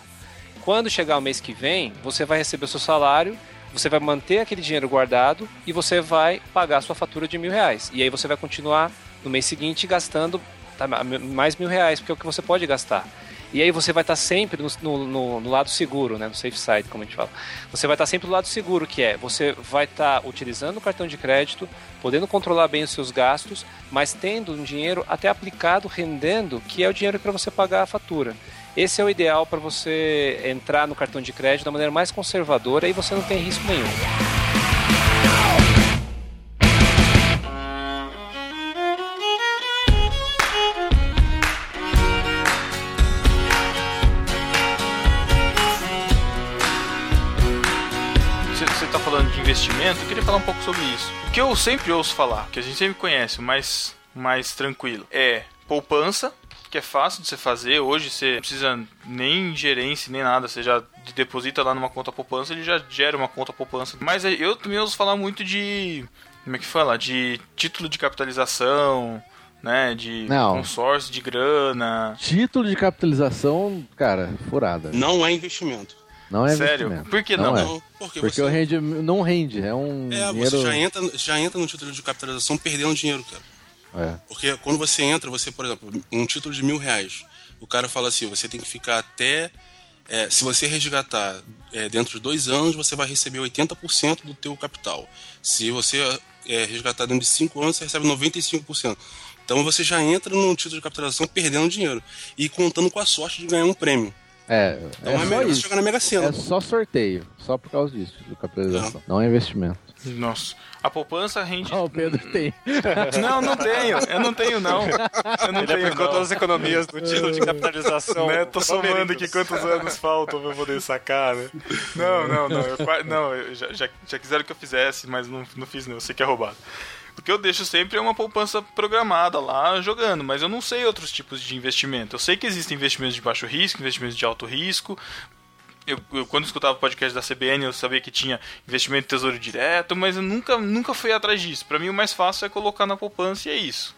Quando chegar o mês que vem, você vai receber o seu salário, você vai manter aquele dinheiro guardado e você vai pagar a sua fatura de mil reais. E aí você vai continuar no mês seguinte gastando tá, mais mil reais, porque é o que você pode gastar. E aí você vai estar sempre no, no- no- lado seguro, né? no safe side, como a gente fala. Você vai estar sempre do lado seguro, que é você vai estar utilizando o cartão de crédito, podendo controlar bem os seus gastos, mas tendo um dinheiro até aplicado, rendendo, que é o dinheiro para você pagar a fatura. Esse é o ideal para você entrar no cartão de crédito da maneira mais conservadora e você não tem risco nenhum. Eu queria falar um pouco sobre isso. O que eu sempre ouço falar, que a gente sempre conhece, o mais, mais tranquilo, é poupança, que é fácil de você fazer. Hoje você não precisa nem gerência, nem nada. Você já deposita lá numa conta poupança, ele já gera uma conta poupança. Mas eu também ouço falar muito de. Como é que fala? De título de capitalização, né? De Não. consórcio de grana. Título de capitalização, cara, furada. Não é investimento. Não é Sério? Por que não? é. Não, porque, Porque você, o rende, não rende, é um é, dinheiro... você já entra, já entra no título de capitalização perdendo dinheiro, cara. É. Porque quando você entra, você, por exemplo, um título de mil reais, o cara fala assim, você tem que ficar até. é, se você resgatar é, dentro de dois anos, você vai receber 80% do teu capital. Se você é, resgatar dentro de cinco anos, você recebe 95%. Então você já entra no título de capitalização perdendo dinheiro e contando com a sorte de ganhar um prêmio. É, Então é é, só melhor isso. jogar na Mega Sena. É só sorteio, só por causa disso, de capitalização. Não é investimento. Nossa. A poupança rende. Ah, o Pedro tem. Não, não tenho. Eu não tenho, não. Eu não Ele tenho, aplicou não. todas as economias do título de capitalização. Né? Tô somando aqui quantos anos faltam pra eu poder sacar, né? Não, não, não. Eu, não, eu já, já, já quiseram que eu fizesse, mas não, não fiz, não. Eu sei que é roubado. O que eu deixo sempre é uma poupança programada lá jogando, mas eu não sei outros tipos de investimento. Eu sei que existem investimentos de baixo risco, investimentos de alto risco. eu, eu, quando escutava o podcast da CBN, eu sabia que tinha investimento em tesouro direto, mas eu nunca, nunca fui atrás disso. Pra mim, o mais fácil é colocar na poupança e é isso.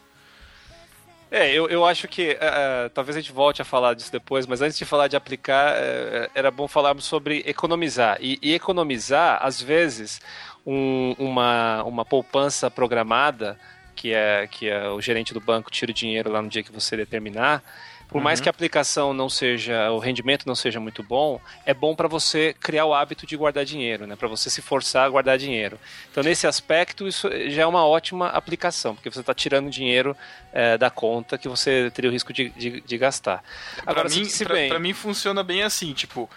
É, eu, eu acho que é, talvez a gente volte a falar disso depois, mas antes de falar de aplicar, é, era bom falarmos sobre economizar. E, e economizar, às vezes, um- uma, uma poupança programada, que é, que é o gerente do banco tira o dinheiro lá no dia que você determinar, por mais que a aplicação não seja, o rendimento não seja muito bom, é bom para você criar o hábito de guardar dinheiro, né? Para você se forçar a guardar dinheiro. Então, nesse aspecto, isso já é uma ótima aplicação, porque você está tirando dinheiro eh, da conta que você teria o risco de, de, de gastar. Agora, se mim, pra, bem, pra mim funciona bem assim, tipo,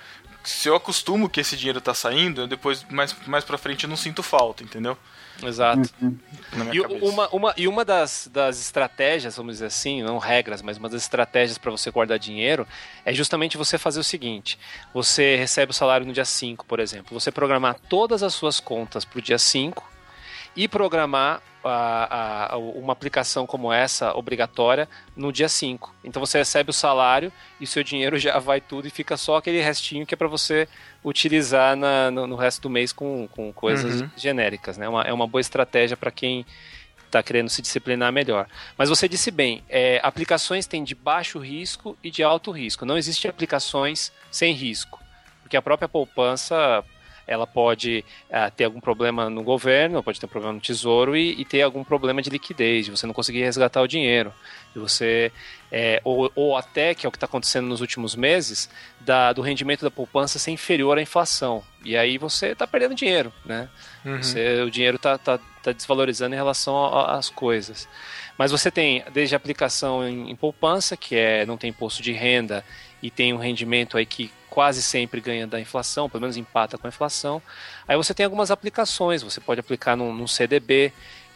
se eu acostumo que esse dinheiro tá saindo, eu depois, mais, mais pra frente, eu não sinto falta, entendeu? Exato. Minha E cabeça. uma, uma, e uma das, das estratégias, vamos dizer assim, não regras, mas uma das estratégias para você guardar dinheiro é justamente você fazer o seguinte: você recebe o salário no dia 5, por exemplo, você programar todas as suas contas para o dia 5 e programar a- a- uma aplicação como essa, obrigatória, no dia 5. Então você recebe o salário e o seu dinheiro já vai tudo e fica só aquele restinho que é para você utilizar na- no, no resto do mês com, com coisas Uhum. genéricas. Né? Uma- é uma boa estratégia para quem está querendo se disciplinar melhor. Mas você disse bem, é, aplicações têm de baixo risco e de alto risco. Não existem aplicações sem risco, porque a própria poupança ela pode ah, ter algum problema no governo, pode ter um problema no tesouro e, e ter algum problema de liquidez, de você não conseguir resgatar o dinheiro, de você é, ou, ou até que é o que está acontecendo nos últimos meses, da, do rendimento da poupança ser inferior à inflação. E aí você está perdendo dinheiro, né? Uhum. Você- o dinheiro está tá, tá desvalorizando em relação às coisas. Mas você tem desde a aplicação em, em poupança, que é não tem imposto de renda e tem um rendimento aí que quase sempre ganha da inflação, pelo menos empata com a inflação. Aí você tem algumas aplicações, você pode aplicar num, num CDB,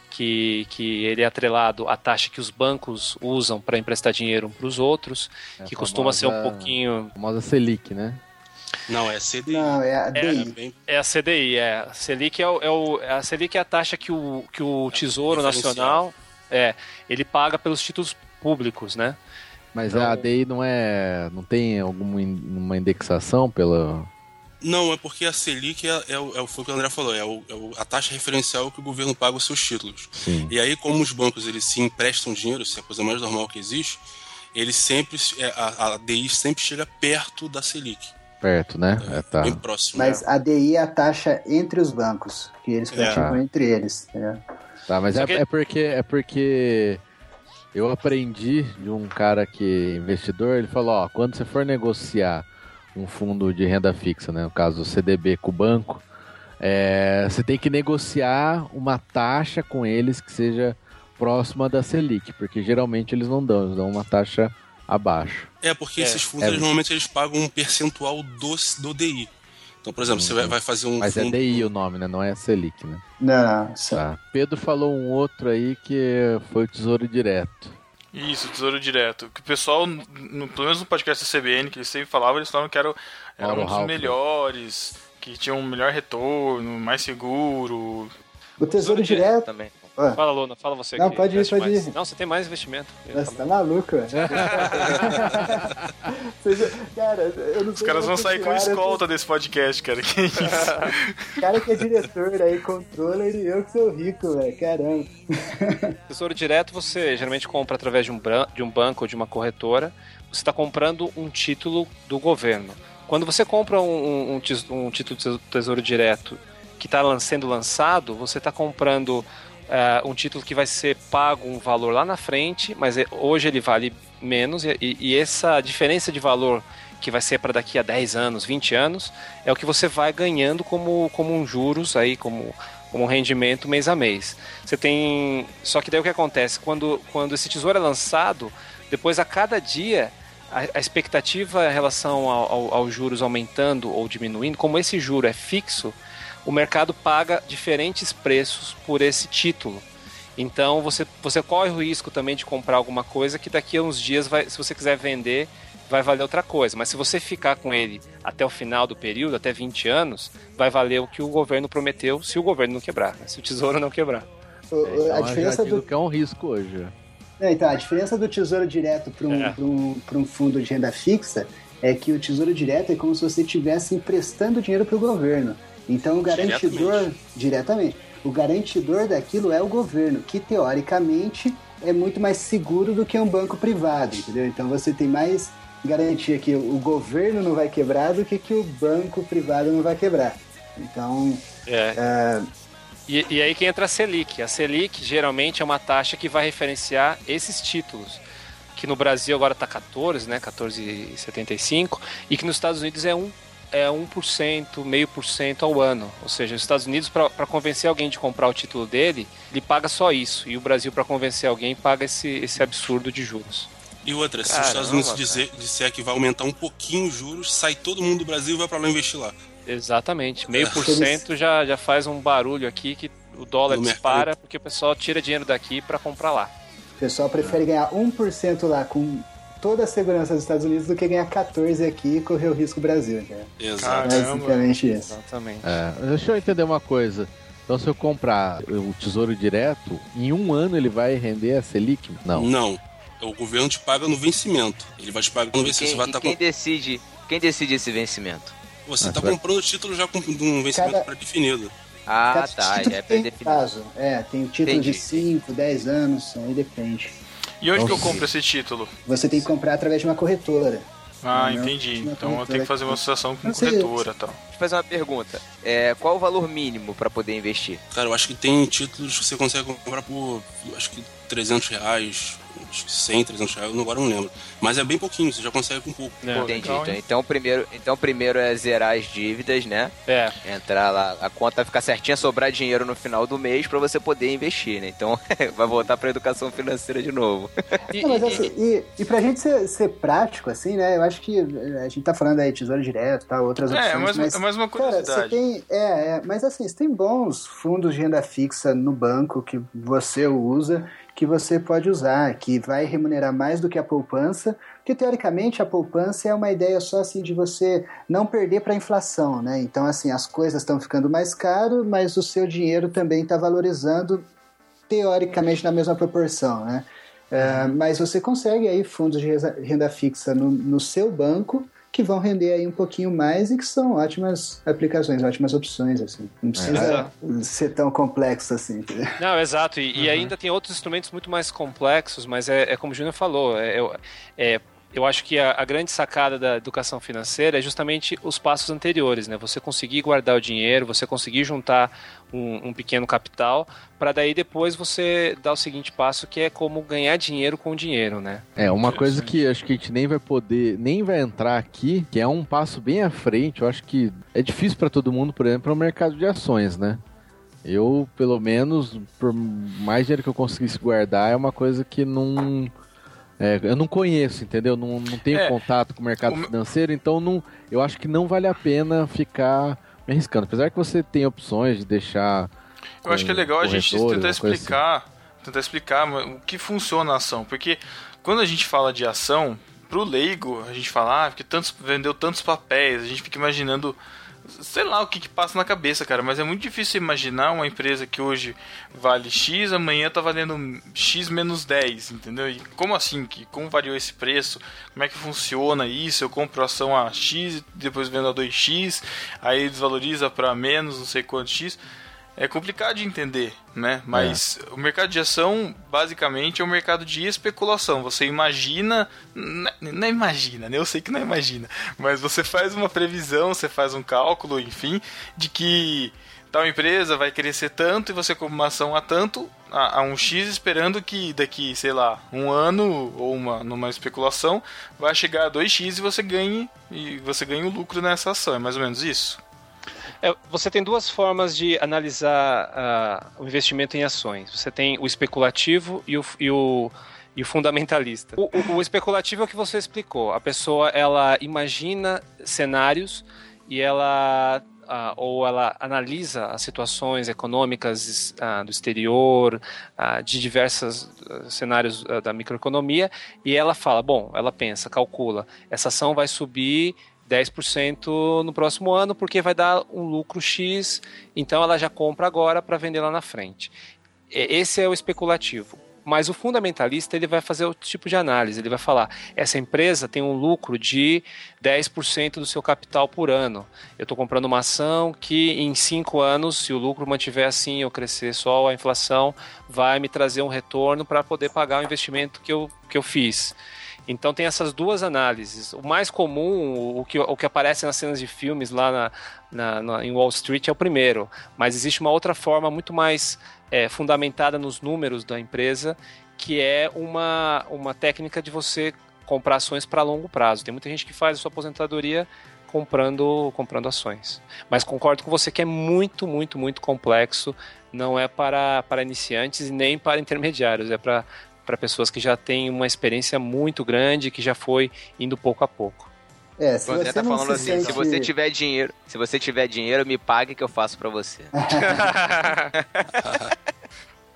que, que ele é atrelado à taxa que os bancos usam para emprestar dinheiro um para os outros, É a que costuma ser um famosa- pouquinho. A famosa Selic, né? Não, é CDI. Não, é a É, DI. bem É a CDI, é. A Selic é, o, é o- a Selic é a taxa que o, que o Tesouro diferencial. Nacional é, ele paga pelos títulos públicos, né? Mas Então- a ADI não é. não tem alguma in- uma indexação pela. Não, é porque a Selic é, é, o, é o foi o que o André falou, é, o- é a taxa referencial que o governo paga os seus títulos. Sim. E aí, como os bancos eles se emprestam dinheiro, isso é a coisa mais normal que existe, eles sempre, é, a, a DI sempre chega perto da Selic, Perto, né? É, tá. bem próximo. Mas a DI é a taxa entre os bancos, que eles praticam É. entre eles. Tá, mas é, que- é porque é porque eu aprendi de um cara que é investidor, ele falou, ó, quando você for negociar um fundo de renda fixa, né, no caso o CDB com o banco, é, você tem que negociar uma taxa com eles que seja próxima da Selic, porque geralmente eles não dão, eles dão uma taxa abaixo. É, porque É, esses fundos, é. normalmente, eles pagam um percentual do, do DI. Então, por exemplo, você vai, fazer um Mas é. DI o nome, né? Não é Selic, né? Não, não. Só, Tá. Pedro falou um outro aí que foi o Tesouro Direto. Isso, Tesouro Direto. Que o pessoal, no- pelo menos no podcast da CBN, que eles sempre falavam, eles falavam que era, era um dos melhores, que tinha um melhor retorno, mais seguro. O Tesouro Direto. Também. Fala, Luna, fala você. Não, pode ir, pode mais. ir. Não, você tem mais investimento. Nossa, tá maluco, velho. Cara, eu não Os caras vão sair com escolta desse podcast, cara. Que isso? O cara que é diretor aí, controller, e eu que sou rico, velho. Caramba. Tesouro Direto você geralmente compra através de um, bran- de um banco ou de uma corretora. Você está comprando um título do governo. Quando você compra um, um- um título de Tesouro Direto que está sendo lançado, você está comprando eh, um título que vai ser pago um valor lá na frente, mas é- hoje ele vale menos, e, e- essa diferença de valor que vai ser para daqui a 10 anos, 20 anos, é o que você vai ganhando como, como um juros aí, como, como um rendimento mês a mês. Você tem. Só que daí o que acontece? Quando, quando esse tesouro é lançado, depois a cada dia a, expectativa em relação ao, ao- aos juros aumentando ou diminuindo, como esse juro é fixo, o mercado paga diferentes preços por esse título. Então você, você corre o risco também de comprar alguma coisa que daqui a uns dias, vai, se você quiser vender, vai valer outra coisa. Mas se você ficar com ele até o final do período, até 20 anos, vai valer o que o governo prometeu, se o governo não quebrar, né? se o tesouro não quebrar. O- o- Então, a diferença do. que é um risco hoje. É, então, a diferença do tesouro direto para um, É. um, um fundo de renda fixa é que o Tesouro Direto é como se você estivesse emprestando dinheiro para o governo. Então o garantidor diretamente. O garantidor daquilo é o governo, que teoricamente é muito mais seguro do que um banco privado, entendeu? Então você tem mais garantia que o governo não vai quebrar do que que o banco privado não vai quebrar. Então, É. é, E, e aí que entra a Selic. A Selic geralmente é uma taxa que vai referenciar esses títulos. Que no Brasil agora está 14, né? 14,75. E que nos Estados Unidos é 1, é 1%, meio por cento ao ano. Ou seja, os Estados Unidos, para convencer alguém de comprar o título dele, ele paga só isso. E o Brasil, para convencer alguém, paga esse, esse absurdo de juros. E outra, se os Caramba, Estados Unidos dizer, disser que vai aumentar um pouquinho os juros, sai todo mundo do Brasil e vai pra lá investir lá. Exatamente. Meio por cento já, já faz um barulho aqui que o dólar No dispara porque o pessoal tira dinheiro daqui para comprar lá. o pessoal prefere ganhar 1% lá com toda a segurança dos Estados Unidos do que ganhar 14 aqui e correr o risco Brasil. Né? Exato. Caramba. Basicamente isso. Exatamente. É, deixa eu entender uma coisa. Então, se eu comprar o Tesouro Direto, em um ano ele vai render a Selic? Não. Não. O governo te paga no vencimento. Ele vai te pagar no vencimento. quem, Você vai e quem decide, quem decide esse vencimento? Você Ah, tá vai- comprando o título já com um vencimento Cada- pré-definido. Ah, Cada tá, é tem pré-definido. prazo. É, tem o título Entendi. de 5, 10 anos, aí depende. E onde que eu compro esse título? Você tem que comprar através de uma corretora. Ah, Não, entendi. não, Então eu tenho que fazer uma associação com corretora e tal. Deixa eu fazer uma pergunta. É, qual o valor mínimo para poder investir? Cara, eu acho que tem títulos que você consegue comprar por, acho que 300 reais, acho que 100, 300 reais, eu agora não lembro. Mas é bem pouquinho, você já consegue com pouco. É. Pô, Entendi. legal, então, então, primeiro, então primeiro é zerar as dívidas, né? É. Entrar lá, a conta ficar certinha, sobrar dinheiro no final do mês para você poder investir, né? Então vai voltar para educação financeira de novo. E, Não, mas assim, e, e pra gente ser, ser prático, assim, né? Eu acho que eh, a gente tá falando aí tesouro direto, tá, outras É, opções. mais, mas, é mais uma Cara, você curiosidade. tem. É, é, mas assim, você tem bons fundos de renda fixa no banco que você usa, que você pode usar, que vai remunerar mais do que a poupança, porque teoricamente a poupança é uma ideia só assim de você não perder para a inflação, né? Então, assim, as coisas estão ficando mais caro, mas o seu dinheiro também está valorizando teoricamente na mesma proporção, né? É, mas você consegue aí fundos de renda fixa no, no seu banco que vão render aí um pouquinho mais e que são ótimas aplicações, ótimas opções, assim. Não precisa ser tão complexo assim. entendeu? Não, exato. E, e ainda tem outros instrumentos muito mais complexos, mas é, é como o Júnior falou, é, eu- é- eu acho que a, a grande sacada da educação financeira é justamente os passos anteriores, né? Você conseguir guardar o dinheiro, você conseguir juntar um, um pequeno capital, para daí depois você dar o seguinte passo, que é como ganhar dinheiro com dinheiro, né? É, uma coisa que acho que a gente nem vai poder, nem vai entrar aqui, que é um passo bem à frente, eu acho que é difícil para todo mundo, por exemplo, o mercado de ações, né? Eu, pelo menos, por mais dinheiro que eu conseguisse guardar, é uma coisa que não. É, eu não conheço, entendeu? Não, não tenho É, contato com o mercado o- financeiro, então não, eu acho que não vale a pena ficar me arriscando. Apesar que você tem opções de deixar. Eu acho que é legal a gente corretor, tentar explicar, tentar explicar o que funciona a ação, porque quando a gente fala de ação, pro leigo, a gente fala, ah, porque tantos vendeu tantos papéis, a gente fica imaginando sei lá o que, que passa na cabeça, cara, mas é muito difícil imaginar uma empresa que hoje vale X, amanhã tá valendo X menos 10, entendeu? E como assim? Que, como variou esse preço? Como é que funciona isso? Eu compro ação a X, depois vendo a 2X, aí desvaloriza para menos, não sei quanto X. É complicado de entender, né? Mas o mercado de ação, basicamente, é um mercado de especulação. Você imagina. Não não imagina, né? Eu sei que não imagina. Mas você faz uma previsão, você faz um cálculo, enfim, de que tal empresa vai crescer tanto e você compra uma ação a tanto, a, a um X, esperando que daqui, sei lá, um ano ou uma, numa especulação, vai chegar a 2X e você ganhe, e você ganha o lucro nessa ação. É mais ou menos isso? É, você tem duas formas de analisar ah, o investimento em ações. Você tem o especulativo e o, e o, e o fundamentalista. O, o- o especulativo é o que você explicou. A pessoa ela imagina cenários e ela ah, ou ela analisa as situações econômicas ah, do exterior, de diversos cenários da microeconomia, e ela fala, bom, ela pensa, calcula, essa ação vai subir 10% no próximo ano porque vai dar um lucro X, então ela já compra agora para vender lá na frente. Esse é o especulativo. Mas o fundamentalista ele vai fazer outro tipo de análise. Ele vai falar: essa empresa tem um lucro de 10% do seu capital por ano. Eu estou comprando uma ação que em 5 anos, se o lucro mantiver assim, eu crescer só a inflação, vai me trazer um retorno para poder pagar o investimento que eu, que eu fiz. Então tem essas duas análises. O mais comum, o que, o que aparece nas cenas de filmes lá na, na- na- em Wall Street é o primeiro. Mas existe uma outra forma muito mais é, fundamentada nos números da empresa, que é uma, uma técnica de você comprar ações para longo prazo. Tem muita gente que faz a sua aposentadoria comprando, comprando ações. Mas concordo com você que é muito, muito, muito complexo. Não é para, para iniciantes nem para intermediários. É para para pessoas que já têm uma experiência muito grande, que já foi indo pouco a pouco. É, se você tá falando se assim, sente... se você tiver dinheiro, se você tiver dinheiro, me pague que eu faço pra você.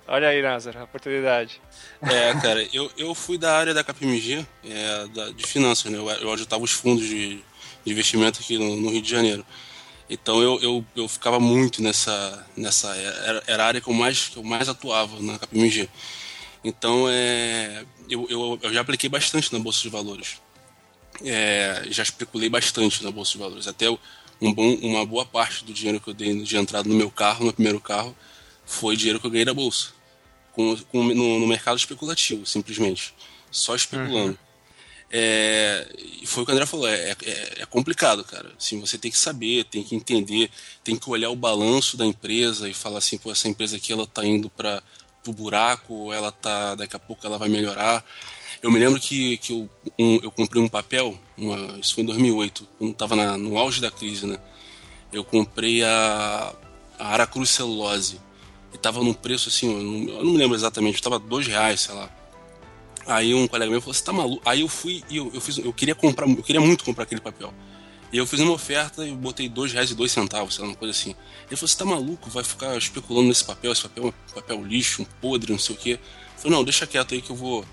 Olha aí, Názaro, a oportunidade. É, cara, eu, eu fui da área da KPMG, é, da- de finanças, né? Eu, eu auditava os fundos de, de investimento aqui no, no Rio de Janeiro. Então eu, eu, eu ficava muito nessa. nessa era, era a área que eu, mais, que eu mais atuava na KPMG. Então é, eu, eu, eu já apliquei bastante na Bolsa de Valores. É, já especulei bastante na Bolsa de Valores. Até um bom, uma boa parte do dinheiro que eu dei de entrada no meu carro, no primeiro carro, foi dinheiro que eu ganhei da Bolsa com, com- no, no mercado especulativo, simplesmente. Só especulando. É, e foi o que o André falou, é, é, é complicado, cara. Assim, você tem que saber, tem que entender, tem que olhar o balanço da empresa e falar assim, pô, essa empresa aqui ela tá indo para o buraco, ela tá, daqui a pouco ela vai melhorar. Eu me lembro que, que eu, um- eu comprei um papel, uma- isso foi em 2008, quando estava no auge da crise, né? Eu comprei a, a Aracruz Celulose e tava num preço assim, eu não, eu não me lembro exatamente, tava dois reais, sei lá. Aí um colega meu falou, você tá maluco? Aí eu fui e eu, eu fiz, eu queria comprar, eu queria muito comprar aquele papel. E eu fiz uma oferta e botei dois reais e dois centavos, sei lá, uma coisa assim. Ele falou, você tá maluco? Vai ficar especulando nesse papel, esse papel é um papel lixo, um podre, não sei o quê. Eu falei, não, deixa quieto aí que eu vou.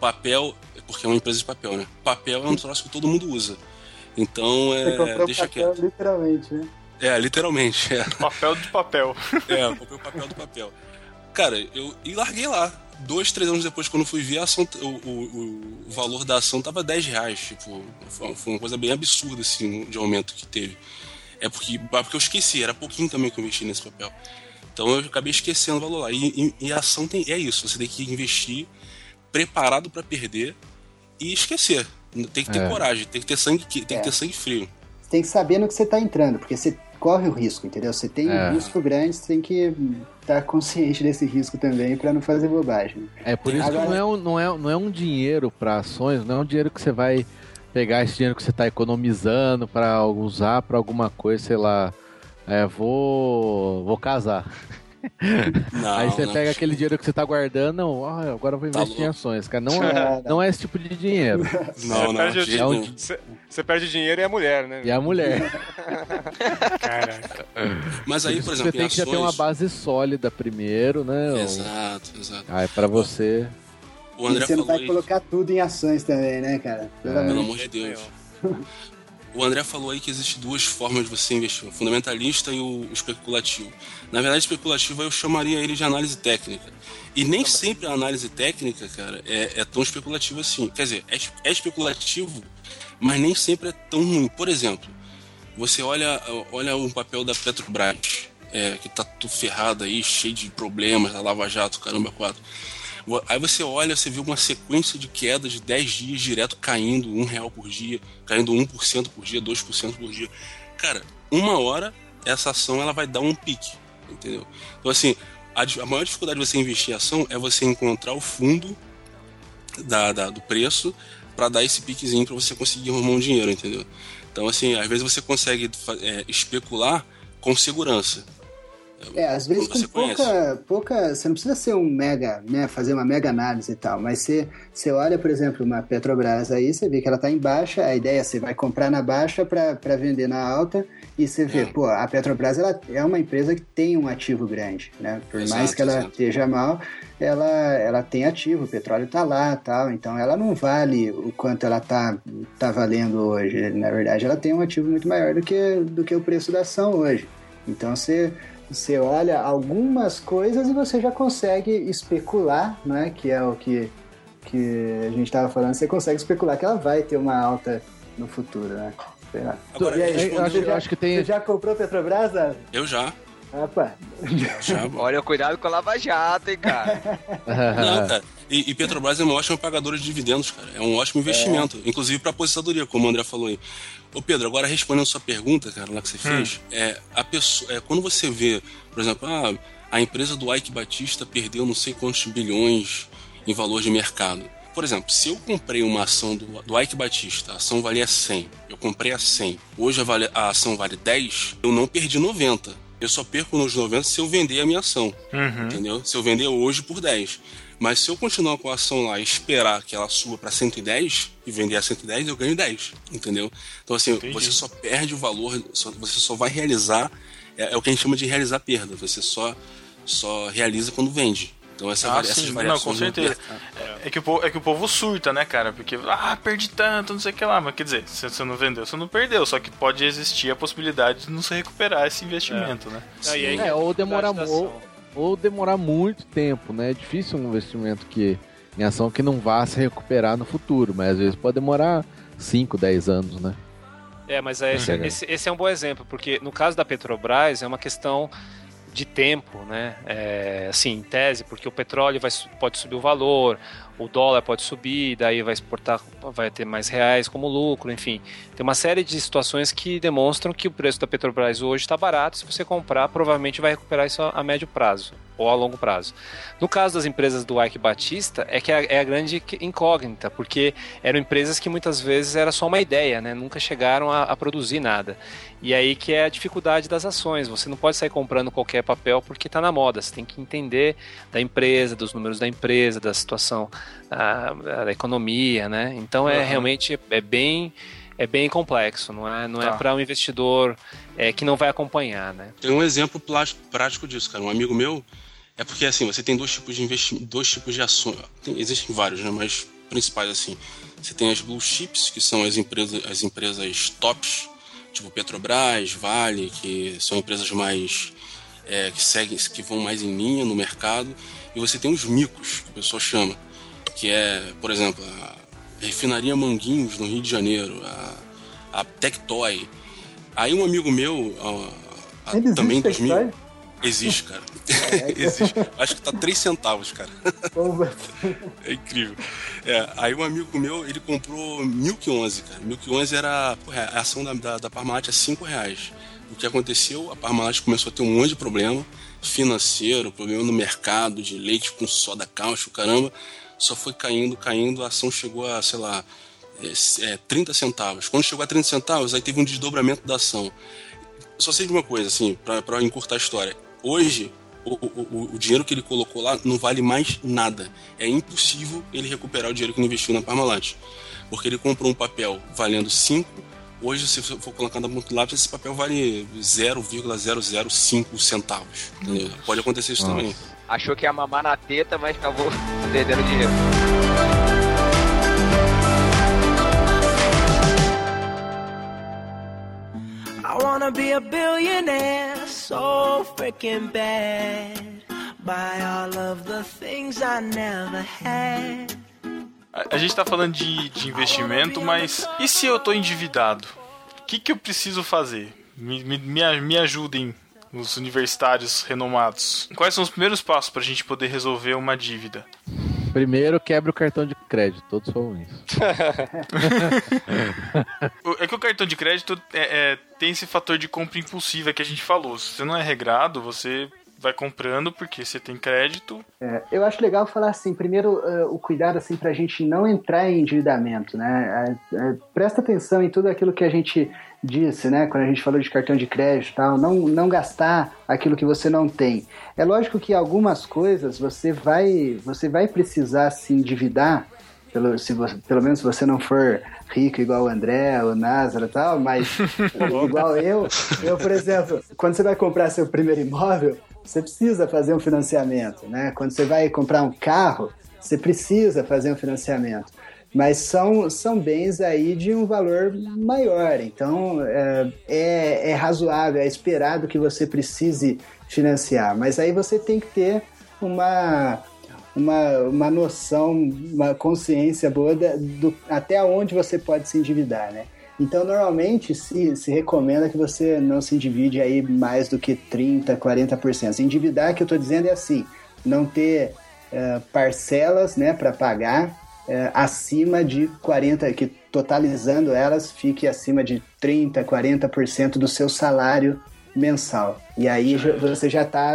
Papel, porque é uma empresa de papel, né? Papel é um troço que todo mundo usa. Então, é, deixa papel, quieto. literalmente, né? É, literalmente, é. Papel de papel. É, o papel do papel. Cara, eu e larguei lá. Dois, três anos depois, quando eu fui ver, a ação, o, o, o valor da ação tava 10 reais. Tipo, foi foi uma coisa bem absurda, assim, de aumento que teve. É porque, porque eu esqueci, era pouquinho também que eu investi nesse papel. Então eu acabei esquecendo o valor lá. E, e- e a ação tem, é isso, você tem que investir preparado para perder e esquecer. Tem que ter É. coragem, tem que ter sangue, tem que É. ter sangue frio. Você tem que saber no que você tá entrando, porque você corre o risco, entendeu? Você tem É. um risco grande, você tem que estar consciente desse risco também para não fazer bobagem. É por isso Agora- que não é, um, não, é, não é um dinheiro para ações, não é um dinheiro que você vai pegar esse dinheiro que você está economizando para usar para alguma coisa, sei lá. É, vou, vou casar. Não, Aí você não. pega aquele dinheiro que você tá guardando, não, ó, agora eu vou Tá investir em louco. ações, cara. Não é, não é esse tipo de dinheiro. Não, Você não, perde o É um. Você, você perde dinheiro e a mulher, né? E a mulher. Caraca. Mas aí, por você exemplo, tem em que já ter uma ações- base sólida primeiro, né? Exato, exato. Aí pra você. O E André você não vai colocar tudo em ações também, né, cara? Pelo É. pelo amor de Deus. O André falou aí que existe duas formas de você investir, o fundamentalista e o especulativo. Na verdade, especulativo eu chamaria ele de análise técnica. E nem sempre a análise técnica, cara, é, é tão especulativa assim. Quer dizer, é, é especulativo, mas nem sempre é tão ruim. Por exemplo, você olha, olha um papel da Petrobras, é, que tá tudo ferrado aí, cheio de problemas, da Lava Jato, caramba, quatro. Aí você olha, você vê uma sequência de quedas de 10 dias direto caindo, um real por dia, caindo 1% por dia, 2% por dia. Cara, uma hora essa ação ela vai dar um pique, entendeu? Então assim, a, a maior dificuldade de você investir em ação é você encontrar o fundo da, da- do preço para dar esse piquezinho para você conseguir arrumar um dinheiro, entendeu? Então assim, às vezes você consegue é, especular com segurança. É, às vezes com pouca, pouca. Você não precisa ser um mega, né? Fazer uma mega análise e tal. Mas você, você olha, por exemplo, uma Petrobras aí, você vê que ela tá em baixa, a ideia é você vai comprar na baixa para vender na alta, e você vê, É. pô, a Petrobras ela é uma empresa que tem um ativo grande, né? Por mais Exato, que ela exato. esteja mal, ela, ela tem ativo, o petróleo tá lá tal, então ela não vale o quanto ela tá, tá valendo hoje. Na verdade, ela tem um ativo muito maior do que, do que o preço da ação hoje. Então você Você olha algumas coisas e você já consegue especular, né? Que é o que, que a gente estava falando. Você consegue especular que ela vai ter uma alta no futuro, né? Sei lá. Agora, e aí, eu acho- já, acho que tem- Você já comprou Petrobras? Eu já. Opa. Já. Olha, cuidado com a Lava Jato, hein, cara. Não, cara. E, e Petrobras é uma ótima pagadora de dividendos, cara. É um ótimo investimento. Inclusive pra aposentadoria, como o André falou aí. Ô Pedro, agora respondendo a sua pergunta, cara, lá que você fez, é, a pessoa, é, quando você vê, por exemplo, ah, a empresa do Ike Batista perdeu não sei quantos bilhões em valor de mercado. Por exemplo, se eu comprei uma ação do, do Ike Batista, a ação valia 100, eu comprei a 100, hoje a, vale- a ação vale 10, eu não perdi 90. Eu só perco nos 90 se eu vender a minha ação. Entendeu? Se eu vender hoje por 10. Mas se eu continuar com a ação lá e esperar que ela suba para 110 e vender a 110, eu ganho 10. Entendeu? Então, assim, você só perde o valor, só- você só vai realizar. É, é o que a gente chama de realizar perda. Você só, só realiza quando vende. Então, essa, Ah, vari- essas sim, não, variações. com no certeza. mercado. É que, o povo, é que o povo surta, né, cara? Porque, ah, perdi tanto, não sei o que lá. Mas quer dizer, se você não vendeu, você não perdeu. Só que pode existir a possibilidade de não se recuperar esse investimento, né? Não, e aí É, ou a demorar, da ou, demorar muito tempo, né? É difícil um investimento que em ação que não vá se recuperar no futuro, mas às vezes pode demorar 5, 10 anos, né? É, mas é esse, Legal. esse, esse é um bom exemplo, porque no caso da Petrobras é uma questão de tempo, né? É, assim, em tese, porque o petróleo vai, pode subir o valor, o dólar pode subir, daí vai exportar, vai ter mais reais como lucro, enfim. Tem uma série de situações que demonstram que o preço da Petrobras hoje está barato. Se você comprar, provavelmente vai recuperar isso a, a médio prazo ou a longo prazo. No caso das empresas do Ike Batista, é que é, é a grande que- incógnita, porque eram empresas que muitas vezes era só uma ideia, né? Nunca chegaram a, a produzir nada. E aí que é a dificuldade das ações. Você não pode sair comprando qualquer papel porque está na moda. Você tem que entender da empresa, dos números da empresa, da situação da economia, né? Então é Uhum. realmente é bem é bem complexo. Não é não Tá. é para um investidor é, que não vai acompanhar, né? Tem um exemplo prático disso, cara. Um amigo meu, é porque assim, você tem dois tipos de investimento, dois tipos de ações. Tem- existem vários, né? Mas principais assim. Você tem as blue chips, que são as empresas, as empresas tops, tipo Petrobras, Vale, que são empresas mais é, que seguem, que vão mais em linha no mercado. E você tem os micos, que o pessoal chama, que é, por exemplo, a refinaria Manguinhos no Rio de Janeiro, a, a Tectoy. Aí um amigo meu, a- a- também em 2000, Tectoy? existe, cara. existe. Acho que tá 3 centavos, cara. É incrível. É, aí um amigo meu, ele comprou Milk 11, cara. Milk 11 era porra, a ação da, da, da Parmalat a 5 reais. O que aconteceu? A Parmalat começou a ter um monte de problema financeiro, problema no mercado de leite com soda cáustica, caramba. Só foi caindo, caindo, a ação chegou a, sei lá, é, é, 30 centavos. Quando chegou a 30 centavos, aí teve um desdobramento da ação. Só sei de uma coisa, assim, pra encurtar a história. Hoje, o, o, o- dinheiro que ele colocou lá não vale mais nada. É impossível ele recuperar o dinheiro que ele investiu na Parmalat. Porque ele comprou um papel valendo 5, hoje, se for colocar na ponta do lápis, esse papel vale 0,005 centavos. entendeu? Pode acontecer isso Nossa. também. Achou que ia mamar na teta, mas acabou perdendo dinheiro. I wanna be a billionaire so freaking bad. Buy all of the things I never had. A, a gente tá falando de, de investimento, mas e se eu tô endividado? O que, que eu preciso fazer? Me, me, me, a- ajudem, os universitários renomados. Quais são os primeiros passos pra gente poder resolver uma dívida? Primeiro quebra o cartão de crédito, todos falam isso. É que o cartão de crédito é- é, tem esse fator de compra impulsiva que a gente falou. Se você não é regrado, você vai comprando porque você tem crédito. É, eu acho legal falar assim, primeiro eh, o cuidado assim para a gente não entrar em endividamento, né? É, é, presta atenção em tudo aquilo que a gente disse, né? Quando a gente falou de cartão de crédito, tal, não não gastar aquilo que você não tem. É lógico que algumas coisas você vai você vai precisar se endividar pelo, se você, pelo menos se você não for rico igual o André, o Názaro e tal, mas igual eu, eu, por exemplo, quando você vai comprar seu primeiro imóvel, você precisa fazer um financiamento, né? Quando você vai comprar um carro, você precisa fazer um financiamento. Mas são, são bens aí de um valor maior. Então é, é, é razoável, é esperado que você precise financiar, mas aí você tem que ter uma, uma, uma noção, uma consciência boa da- do, até onde você pode se endividar, né? Então, normalmente, se, se recomenda que você não se endivide aí mais do que 30%, 40%. Se endividar, que eu estou dizendo, é assim, não ter eh, parcelas né, para pagar eh, acima de 40%, que totalizando elas fique acima de 30%, 40% do seu salário mensal. E aí você já está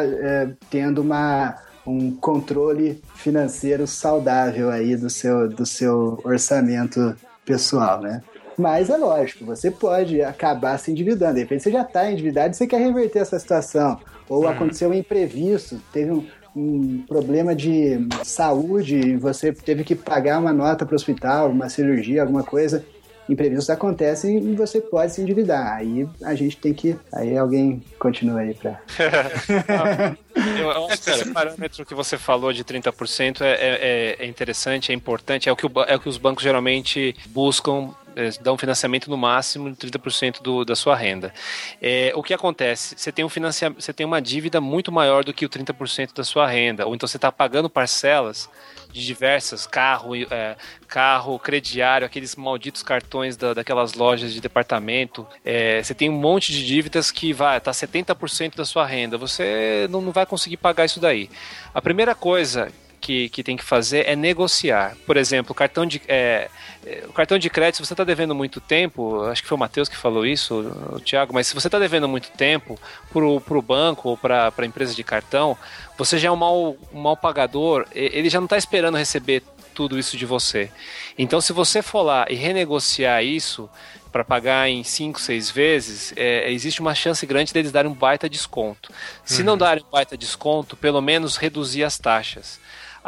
tendo uma, um controle financeiro saudável aí do seu, do seu orçamento pessoal, né? Mas é lógico, você pode acabar se endividando. De repente você já está endividado e você quer reverter essa situação. Ou aconteceu um imprevisto, teve um, um problema de saúde você teve que pagar uma nota para o hospital, uma cirurgia, alguma coisa. Imprevistos acontecem e você pode se endividar. Aí a gente tem que. Aí alguém continua aí para. Eu, eu acho que esse parâmetro que você falou de 30% é, é, é interessante, é importante, é o, que o é o que os bancos geralmente buscam, é, dão financiamento no máximo de 30% do, da sua renda. É, o que acontece? Você tem, um financia, você tem uma dívida muito maior do que o 30% da sua renda, ou então você está pagando parcelas de diversas, carro, é, carro, crediário, aqueles malditos cartões da, daquelas lojas de departamento. É, você tem um monte de dívidas que vai, tá 70% da sua renda. Você não, não vai conseguir pagar isso daí. A primeira coisa que, que tem que fazer é negociar. Por exemplo, o cartão de, é, é, o cartão de crédito, se você está devendo muito tempo, acho que foi o Matheus que falou isso, o Thiago, mas se você está devendo muito tempo para o banco ou para a empresa de cartão, você já é um mal, um mal pagador, ele já não está esperando receber tudo isso de você. Então, se você for lá e renegociar isso para pagar em 5, 6 vezes, é, existe uma chance grande deles darem um baita desconto. Se não darem um baita desconto, pelo menos reduzir as taxas.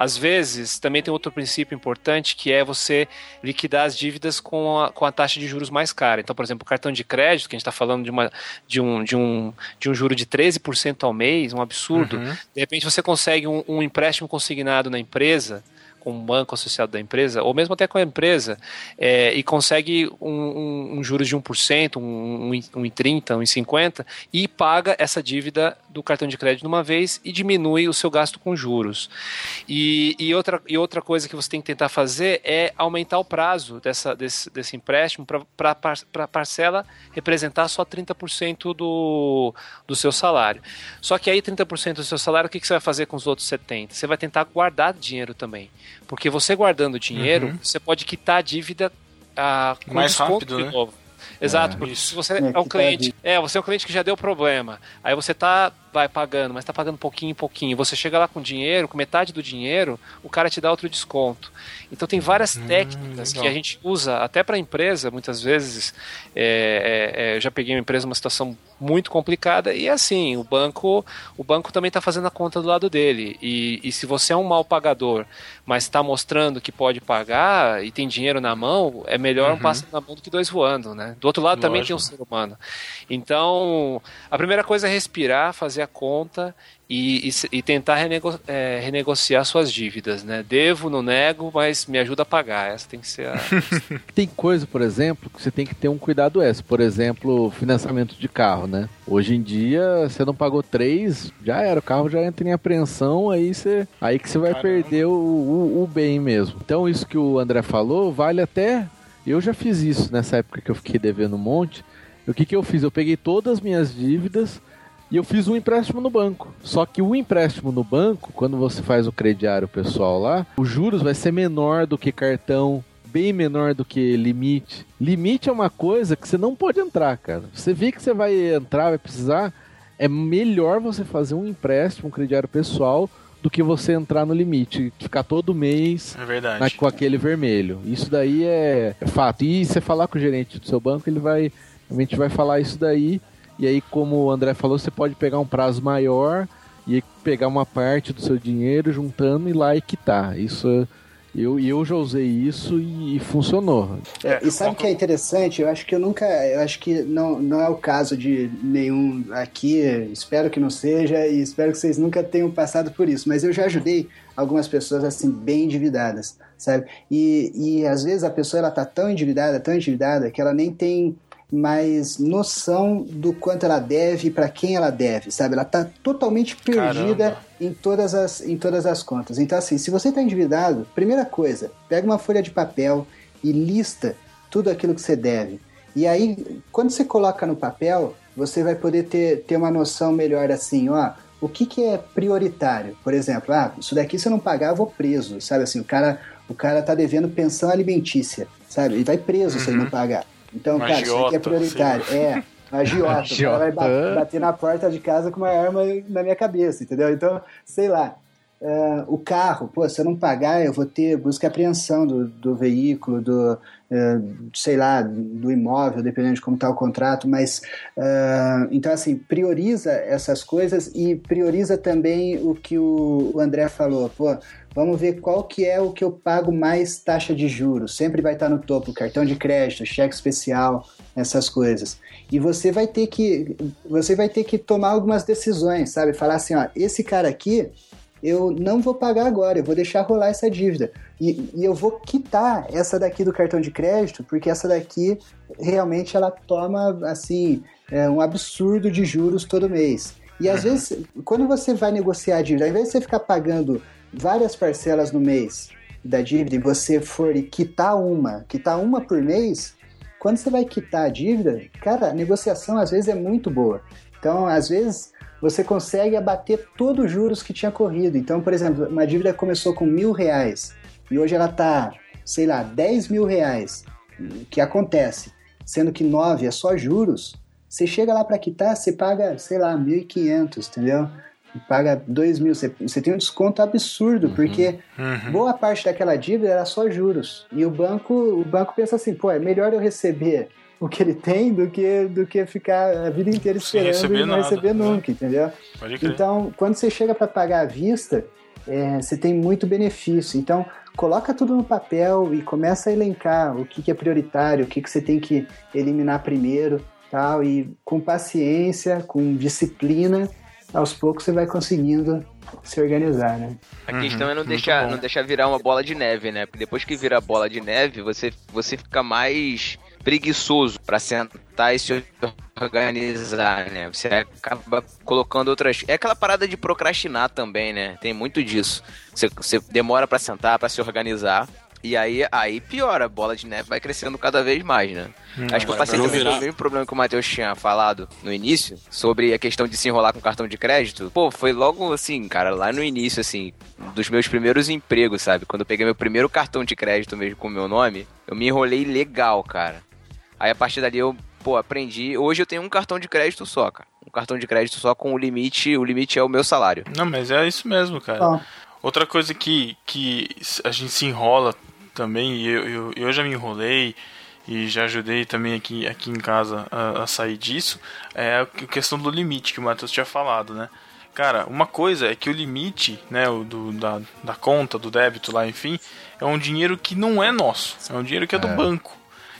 Às vezes, também tem outro princípio importante que é você liquidar as dívidas com a, com a taxa de juros mais cara. Então, por exemplo, o cartão de crédito, que a gente está falando de, uma, de, um, de, um, de um juro de 13% ao mês, um absurdo. De repente, você consegue um, um empréstimo consignado na empresa com um banco associado da empresa, ou mesmo até com a empresa, é, e consegue um, um, um juros de 1%, um, um, um em 30%, um em 50%, e paga essa dívida do cartão de crédito de uma vez e diminui o seu gasto com juros. E, e, outra, e outra coisa que você tem que tentar fazer é aumentar o prazo dessa, desse, desse empréstimo para a parcela representar só 30% do, do seu salário. Só que aí 30% do seu salário, o que, que você vai fazer com os outros 70%? Você vai tentar guardar dinheiro também. Porque você guardando dinheiro, você pode quitar a dívida ah, com Mais desconto rápido, de né? novo. Exato, porque se você É, é, um a cliente, é, você é um cliente que já deu problema. Aí você tá vai pagando, mas tá pagando pouquinho em pouquinho. Você chega lá com dinheiro, com metade do dinheiro, o cara te dá outro desconto. Então tem várias técnicas que legal. a gente usa até para empresa, muitas vezes. é, é, é, eu já peguei uma empresa numa situação muito complicada e assim, o banco, o banco também está fazendo a conta do lado dele. E, e se você é um mal pagador, mas está mostrando que pode pagar e tem dinheiro na mão, é melhor um pássaro na mão do que dois voando, né? Do outro lado também tem um Lógico. ser humano. Então, a primeira coisa é respirar, fazer a conta e, e e tentar renego- é, renegociar suas dívidas, né? Devo, não nego, mas me ajuda a pagar. Essa tem que ser a. Tem coisa, por exemplo, que você tem que ter um cuidado extra. Por exemplo, financiamento de carro, né? Hoje em dia, você não pagou três, já era. O carro já entra em apreensão, aí, você, aí que você vai Caramba. perder o, o, o bem mesmo. Então, isso que o André falou, vale até. Eu já fiz isso nessa época que eu fiquei devendo um monte. O que, que eu fiz? Eu peguei todas as minhas dívidas e eu fiz um empréstimo no banco. Só que o empréstimo no banco, quando você faz o crediário pessoal lá, os juros vai ser menor do que cartão, bem menor do que limite. Limite é uma coisa que você não pode entrar, cara. Você vê que você vai entrar, vai precisar, é melhor você fazer um empréstimo, um crediário pessoal, do que você entrar no limite, ficar todo mês É na- com aquele vermelho. Isso daí é, é fato. E você falar com o gerente do seu banco, ele vai realmente vai falar isso daí. E aí, como o André falou, você pode pegar um prazo maior e pegar uma parte do seu dinheiro juntando e lá e quitar. Isso Eu, e eu já usei isso e, e funcionou. É, e sabe o que é interessante? Eu acho que eu nunca. Eu acho que não, não é o caso de nenhum aqui. Espero que não seja e espero que vocês nunca tenham passado por isso. Mas eu já ajudei algumas pessoas assim, bem endividadas, sabe? E, e às vezes a pessoa ela tá tão endividada, tão endividada, que ela nem tem mais noção do quanto ela deve e para quem ela deve, sabe? Ela tá totalmente perdida Caramba. em todas as em todas as contas. Então assim, se você tá endividado, primeira coisa, pega uma folha de papel e lista tudo aquilo que você deve. E aí, quando você coloca no papel, você vai poder ter, ter uma noção melhor assim, ó, o que, que é prioritário? Por exemplo, ah, isso daqui se eu não pagar, eu vou preso, sabe assim, o cara, o cara tá devendo pensão alimentícia, sabe? Ele vai preso se ele não pagar. Então, Um cara, isso aqui é prioritário. É, um agiota. O cara vai bater na porta de casa com uma arma na minha cabeça, entendeu? Então, sei lá. ah, o carro, pô, se eu não pagar, eu vou ter busca e apreensão do, do veículo, do, eh, sei lá, do imóvel, dependendo de como está o contrato, mas ah, então assim, prioriza essas coisas e prioriza também o que o, o André falou, pô, vamos ver qual que é o que eu pago mais taxa de juros, sempre vai estar no topo, cartão de crédito, cheque especial, essas coisas. E você vai ter que você vai ter que tomar algumas decisões, sabe? Falar assim, ó, esse cara aqui eu não vou pagar agora, eu vou deixar rolar essa dívida. E, e eu vou quitar essa daqui do cartão de crédito, porque essa daqui realmente ela toma assim é, um absurdo de juros todo mês. E às vezes, quando você vai negociar a dívida, ao invés de você ficar pagando várias parcelas no mês da dívida e você for quitar uma, quitar uma por mês, quando você vai quitar a dívida, cara, a negociação às vezes é muito boa. Então, às vezes, você consegue abater todos os juros que tinha corrido. Então, por exemplo, uma dívida começou com mil reais e hoje ela está, sei lá, 10 mil reais. O que acontece? Sendo que 9 é só juros, você chega lá para quitar, você paga, sei lá, 1.500, entendeu? Paga 2 mil, você, você tem um desconto absurdo, porque boa parte daquela dívida era só juros. E o banco, o banco pensa assim, pô, é melhor eu receber o que ele tem do que, do que ficar a vida inteira esperando receber e não nada, receber nunca, entendeu? Pode crer. Então, quando você chega para pagar à vista, é, você tem muito benefício. Então, coloca tudo no papel e começa a elencar o que, que é prioritário, o que, que você tem que eliminar primeiro, tal. E com paciência, com disciplina, aos poucos você vai conseguindo se organizar, né? A questão é não deixar, bom. não deixar virar uma bola de neve, né? Porque depois que vira bola de neve, você, você fica mais preguiçoso pra sentar e se organizar, né? Você acaba colocando outras. É aquela parada de procrastinar também, né? Tem muito disso. Você, você demora pra sentar, pra se organizar. E aí, aí piora, a bola de neve vai crescendo cada vez mais, né? Acho que eu passei também pelo mesmo problema que o Matheus tinha falado no início, sobre a questão de se enrolar com cartão de crédito. Pô, foi logo assim, cara, lá no início, assim, dos meus primeiros empregos, sabe? Quando eu peguei meu primeiro cartão de crédito mesmo com o meu nome, eu me enrolei legal, cara. Aí a partir dali eu, pô, aprendi. Hoje eu tenho um cartão de crédito só, cara. Um cartão de crédito só com o limite, o limite é o meu salário. Não, mas é isso mesmo, cara. Bom, Outra coisa que, que a gente se enrola também, e eu, eu, eu já me enrolei e já ajudei também aqui, aqui em casa a, a sair disso, é a questão do limite que o Matheus tinha falado, né? Cara, uma coisa é que o limite, né, o do, da, da conta, do débito lá, enfim, é um dinheiro que não é nosso, é um dinheiro que é do banco.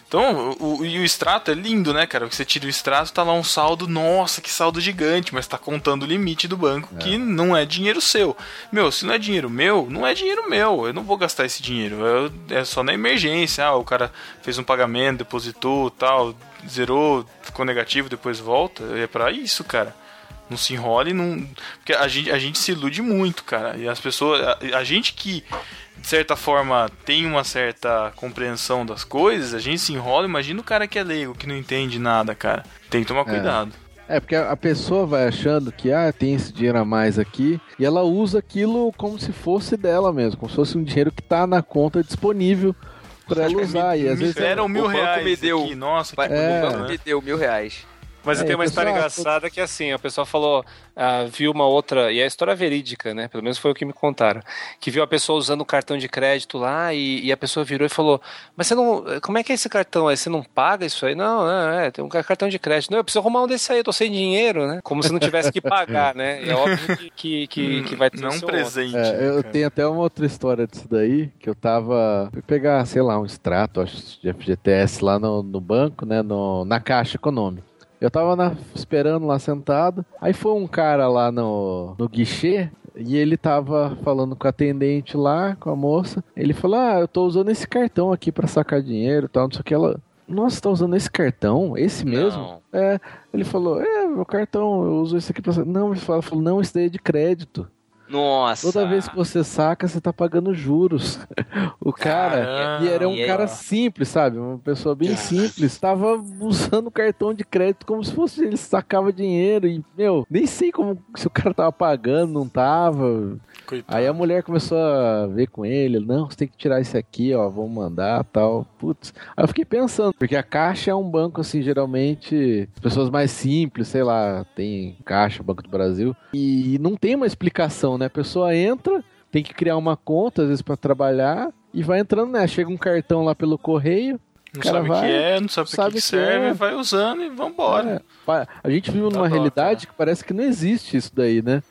Então, o, e o extrato é lindo, né, cara? Você tira o extrato, tá lá um saldo, nossa, que saldo gigante, mas tá contando o limite do banco, que não é dinheiro seu. Meu, se não é dinheiro meu, não é dinheiro meu. Eu não vou gastar esse dinheiro. Eu- é só na emergência. Ah, o cara fez um pagamento, depositou, tal, zerou, ficou negativo, depois volta. É pra isso, cara. Não se enrole, não. Porque a gente, a gente se ilude muito, cara. E as pessoas. A, a gente que, de certa forma, tem uma certa compreensão das coisas, a gente se enrola. Imagina o cara que é leigo, que não entende nada, cara. Tem que tomar cuidado. É, porque a pessoa vai achando que, ah, tem esse dinheiro a mais aqui, e ela usa aquilo como se fosse dela mesmo, como se fosse um dinheiro que tá na conta disponível pra ela usar. E às me vezes deram o mil reais me deu. aqui. Nossa, que É. O banco me deu mil reais. Mas eu É, tenho uma o história pessoal- engraçada que assim, a pessoa falou, ah, viu uma outra, e é a história verídica, né? Pelo menos foi o que me contaram. Que viu a pessoa usando o cartão de crédito lá e, e a pessoa virou e falou: Mas você não. Como é que é esse cartão aí? Você não paga isso aí? Não, não, é, tem um cartão de crédito. Não, eu preciso arrumar um desse aí, eu tô sem dinheiro, né? Como se não tivesse que pagar, né? É óbvio que, que, que, que vai ter Não um presente. É, eu cara. tenho até uma outra história disso daí, que eu tava. Fui pegar, sei lá, um extrato, acho, de FGTS lá no, no banco, né? No, na Caixa Econômica. Eu tava na- esperando lá sentado. Aí foi um cara lá no, no guichê. E ele tava falando com a atendente lá, com a moça. Ele falou: Ah, eu tô usando esse cartão aqui pra sacar dinheiro e tal, não sei o que. Ela. Nossa, tá usando esse cartão? Esse mesmo? Não. É. Ele falou: É, meu cartão, eu uso esse aqui pra. sacar." Não, ele falou, falou: Não, esse daí é de crédito. Nossa. Toda vez que você saca, você tá pagando juros. O cara. Caramba. E era um E aí, cara ó. simples, sabe? Uma pessoa bem simples. Tava usando o cartão de crédito como se fosse ele sacava dinheiro. E, meu, nem sei como se o cara tava pagando, não tava. Coitado. Aí a mulher começou a ver com ele, não, você tem que tirar esse aqui, ó, vamos mandar tal. Putz. Aí eu fiquei pensando, porque a Caixa é um banco, assim, geralmente, as pessoas mais simples, sei lá, tem Caixa, Banco do Brasil, e não tem uma explicação, né? A pessoa entra, tem que criar uma conta, às vezes, pra trabalhar, e vai entrando, né? Chega um cartão lá pelo correio. Não cara sabe o que vai, é, não sabe, sabe que, que serve, é. vai usando e vambora. É, a gente vive Dá numa dó, realidade que parece que não existe isso daí, né?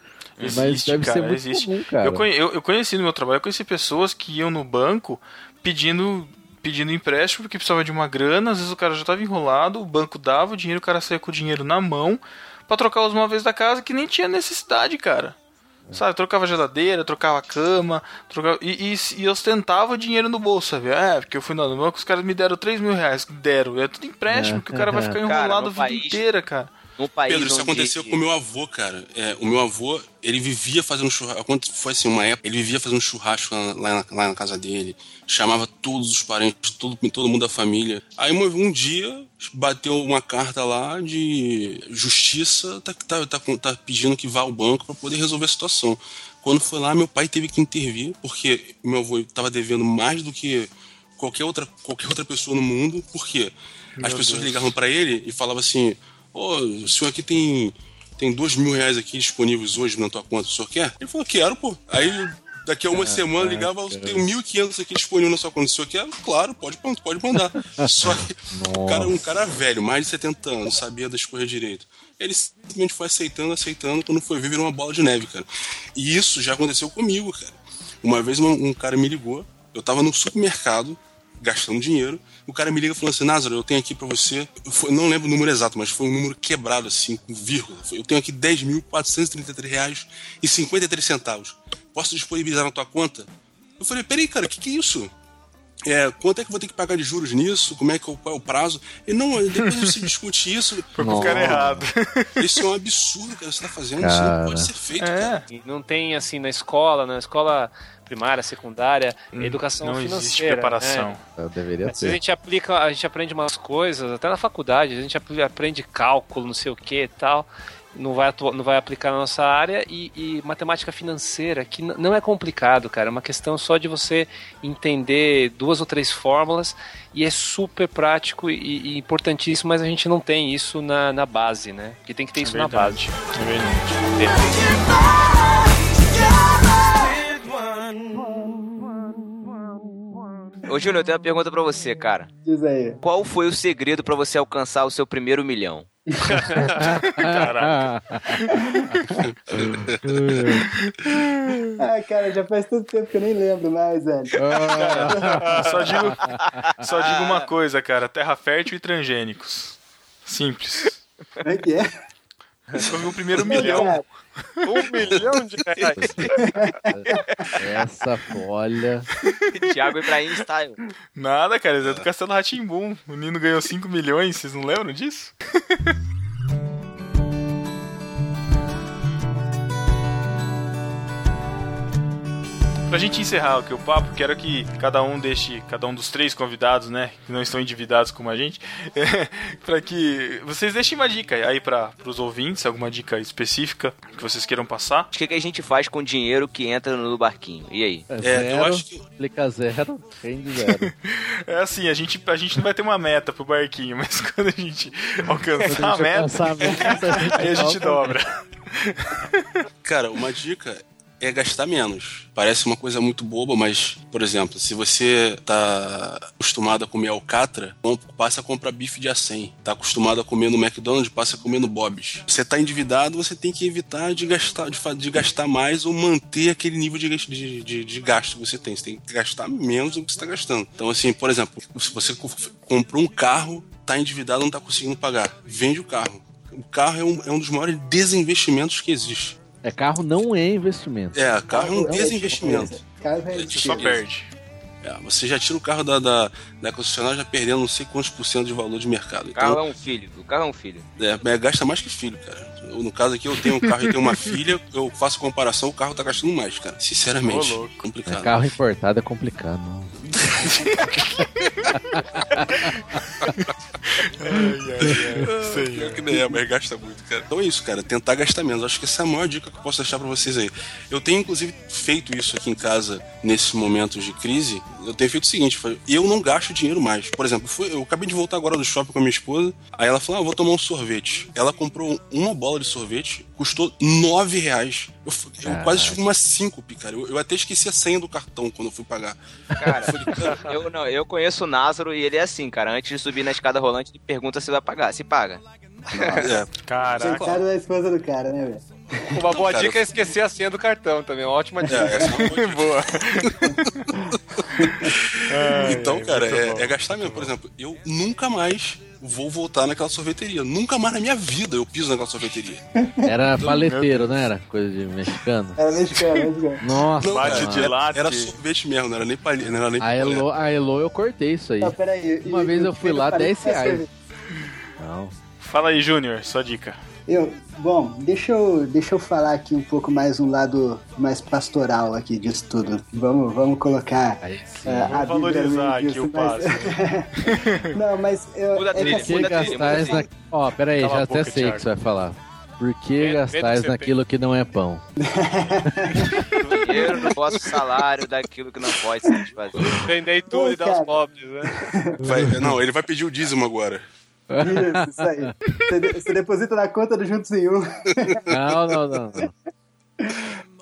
Mas Existe, deve ser cara, muito existe. comum, cara. Eu, conhe- eu, eu conheci no meu trabalho, eu conheci pessoas que iam no banco pedindo pedindo empréstimo porque precisava de uma grana, às vezes o cara já estava enrolado, o banco dava o dinheiro, o cara saía com o dinheiro na mão pra trocar os móveis da casa que nem tinha necessidade, cara. Sabe, trocava geladeira, trocava cama, trocava, e, e, e ostentava o dinheiro no bolso, sabe? É, porque eu fui no banco, os caras me deram 3 mil reais. Deram. É tudo empréstimo, É. que o cara vai ficar Cara, enrolado no a vida país- inteira, cara. Num país Pedro, isso onde- aconteceu com o meu avô, cara. É, o meu avô, ele vivia fazendo churrasco. Quando foi assim, uma época, ele vivia fazendo churrasco lá, lá na, lá na casa dele. Chamava todos os parentes, todo, todo mundo da família. Aí um, um dia bateu uma carta lá de justiça, tá, tá, tá, tá pedindo que vá ao banco para poder resolver a situação. Quando foi lá, meu pai teve que intervir, porque meu avô estava devendo mais do que qualquer outra, qualquer outra pessoa no mundo. Por quê? As pessoas ligavam para ele e falavam assim: Ô, o senhor aqui tem, tem dois mil reais aqui disponíveis hoje na tua conta, o senhor quer? Ele falou: Quero, pô. Aí daqui a uma semana ligava: Eu tenho 1.500 aqui disponível na sua conta, o senhor quer? Claro, pode, pode mandar. Só que o cara, um cara velho, mais de 70 anos, sabia das coisas direito. Ele simplesmente foi aceitando, aceitando, quando foi ver, virou uma bola de neve, cara. E isso já aconteceu comigo, cara. Uma vez um, um cara me ligou, eu tava no supermercado, gastando dinheiro. O cara me liga falando assim: Názaro, eu tenho aqui pra você. Eu não lembro o número exato, mas foi um número quebrado, assim, com vírgula. Eu tenho aqui 10.433 reais e 53 centavos. Posso disponibilizar na tua conta? Eu falei: peraí, cara, o que, que é isso? É, quanto é que eu vou ter que pagar de juros nisso? Como é que qual é o prazo? E não, depois você discute isso. Foi com o cara errado. Isso é um absurdo que você tá fazendo. Isso não Cara. pode ser feito, cara. É. E Não tem assim na escola, na escola primária, secundária, educação Não financeira. existe preparação. né? Eu deveria Às vezes a ter. gente aplica, a gente aprende umas coisas, até na faculdade, a gente aprende cálculo, não sei o que e tal, não vai, atua- não vai aplicar na nossa área, e, e matemática financeira, que não é complicado, cara, é uma questão só de você entender duas ou três fórmulas, e é super prático e, e importantíssimo, mas a gente não tem isso na, na base, né? Que tem que ter isso na base. É verdade. Ô, Júnior, eu tenho uma pergunta pra você, cara. Diz aí. Qual foi o segredo pra você alcançar o seu primeiro milhão? Ah, cara, já faz tanto tempo que eu nem lembro mais, velho. Só digo, só digo uma coisa, cara: terra fértil e transgênicos. Simples. Como é que é? Foi o primeiro milhão. Cara, Um milhão de reais. Essa folha. Thiago Ibrahim Style. Nada, cara, é do Castelo Ratimbum. O Nino ganhou 5 milhões, vocês não lembram disso? Pra gente encerrar aqui o papo, quero que cada um deixe, cada um dos três convidados, né, que não estão endividados como a gente, pra que vocês deixem uma dica aí para os ouvintes, alguma dica específica que vocês queiram passar. O que, que a gente faz com o dinheiro que entra no barquinho? E aí? É, É, zero, eu acho que- Aplica zero, rende zero. É assim, a gente, a gente não vai ter uma meta pro barquinho, mas quando a gente alcançar a gente meta, alcançar a meta, aí a gente dobra. Cara, uma dica é gastar menos. Parece uma coisa muito boba, mas, por exemplo, se você tá acostumado a comer alcatra, passa a comprar bife de acém. Tá acostumado a comer no McDonald's, passa a comer no Bob's. Você tá endividado, você tem que evitar de gastar, de, de gastar mais ou manter aquele nível de, de, de, de gasto que você tem. Você tem que gastar menos do que você tá gastando. Então, assim, por exemplo, se você co- comprou um carro, tá endividado, não tá conseguindo pagar. Vende o carro. O carro é um, é um dos maiores desinvestimentos que existe. É, carro não é investimento. É, carro é um Carro é desinvestimento. Carro é Você Só perde. É, você já tira o carro da, da, da concessionária já perdendo não sei quantos por cento de valor de mercado. O carro Então, é um filho. O carro é um filho. é, gasta mais que filho, cara. Eu, no caso aqui, eu tenho um carro e tenho uma filha, eu faço comparação, o carro tá gastando mais, cara. Sinceramente, louco. É, complicado. carro importado é complicado. não. Pior que nem é, mas gasta muito, cara. Então é isso, cara. Tentar gastar menos. Acho que essa é a maior dica que eu posso deixar pra vocês aí. Eu tenho, inclusive, feito isso aqui em casa nesses momentos de crise. Eu tenho feito o seguinte: eu não gasto dinheiro mais. Por exemplo, fui- eu acabei de voltar agora do shopping com a minha esposa. Aí ela falou: ah, vou tomar um sorvete. Ela comprou uma bola de sorvete, custou nove reais. Eu, eu quase tive uma síncope, cara. Eu, eu até esqueci a senha do cartão quando eu fui pagar. Cara, eu, não, eu conheço o Názaro e ele é assim, cara. Antes de subir na escada rolante, ele pergunta se vai pagar. Se paga. É, Caraca. Coitado da esposa do cara, né, velho? Uma boa Cara, dica é esquecer a senha do cartão também. Uma ótima é, dica. essa é uma boa dica. Boa. Então, cara, é, é gastar mesmo. Por exemplo, eu nunca mais vou voltar naquela sorveteria. Nunca mais na minha vida eu piso naquela sorveteria. Era paleteiro, não era? Coisa de mexicano. Era mexicano, mexicano. Nossa, Bate mano. de era, latte. era sorvete mesmo, não era nem palha, não era nem A Elo, a Elo eu cortei isso aí. Não, peraí. Uma e- vez eu fui lá, falei 10 que faz reais. Não. Fala aí, Júnior, sua dica. Eu, bom, deixa eu, deixa eu falar aqui um pouco mais um lado mais pastoral aqui disso tudo. Vamos, vamos colocar Aí sim. é, a Vamos no valorizar aqui o mas- passe. Não, mas eu, Muda a é que trilha, assim, que muda a trilha, gastais muda a na... Ó, pera aí, Cala já a até boca, sei o Thiago. que você vai falar. Por que medo gastais que naquilo que não é pão? dinheiro do vosso salário daquilo que não pode satisfazer. Vendei tudo e dar aos pobres, né? Vai- não, ele vai pedir o dízimo agora. Isso, isso aí. Você, você deposita na conta do Juntos em Um. Não, não, não. não.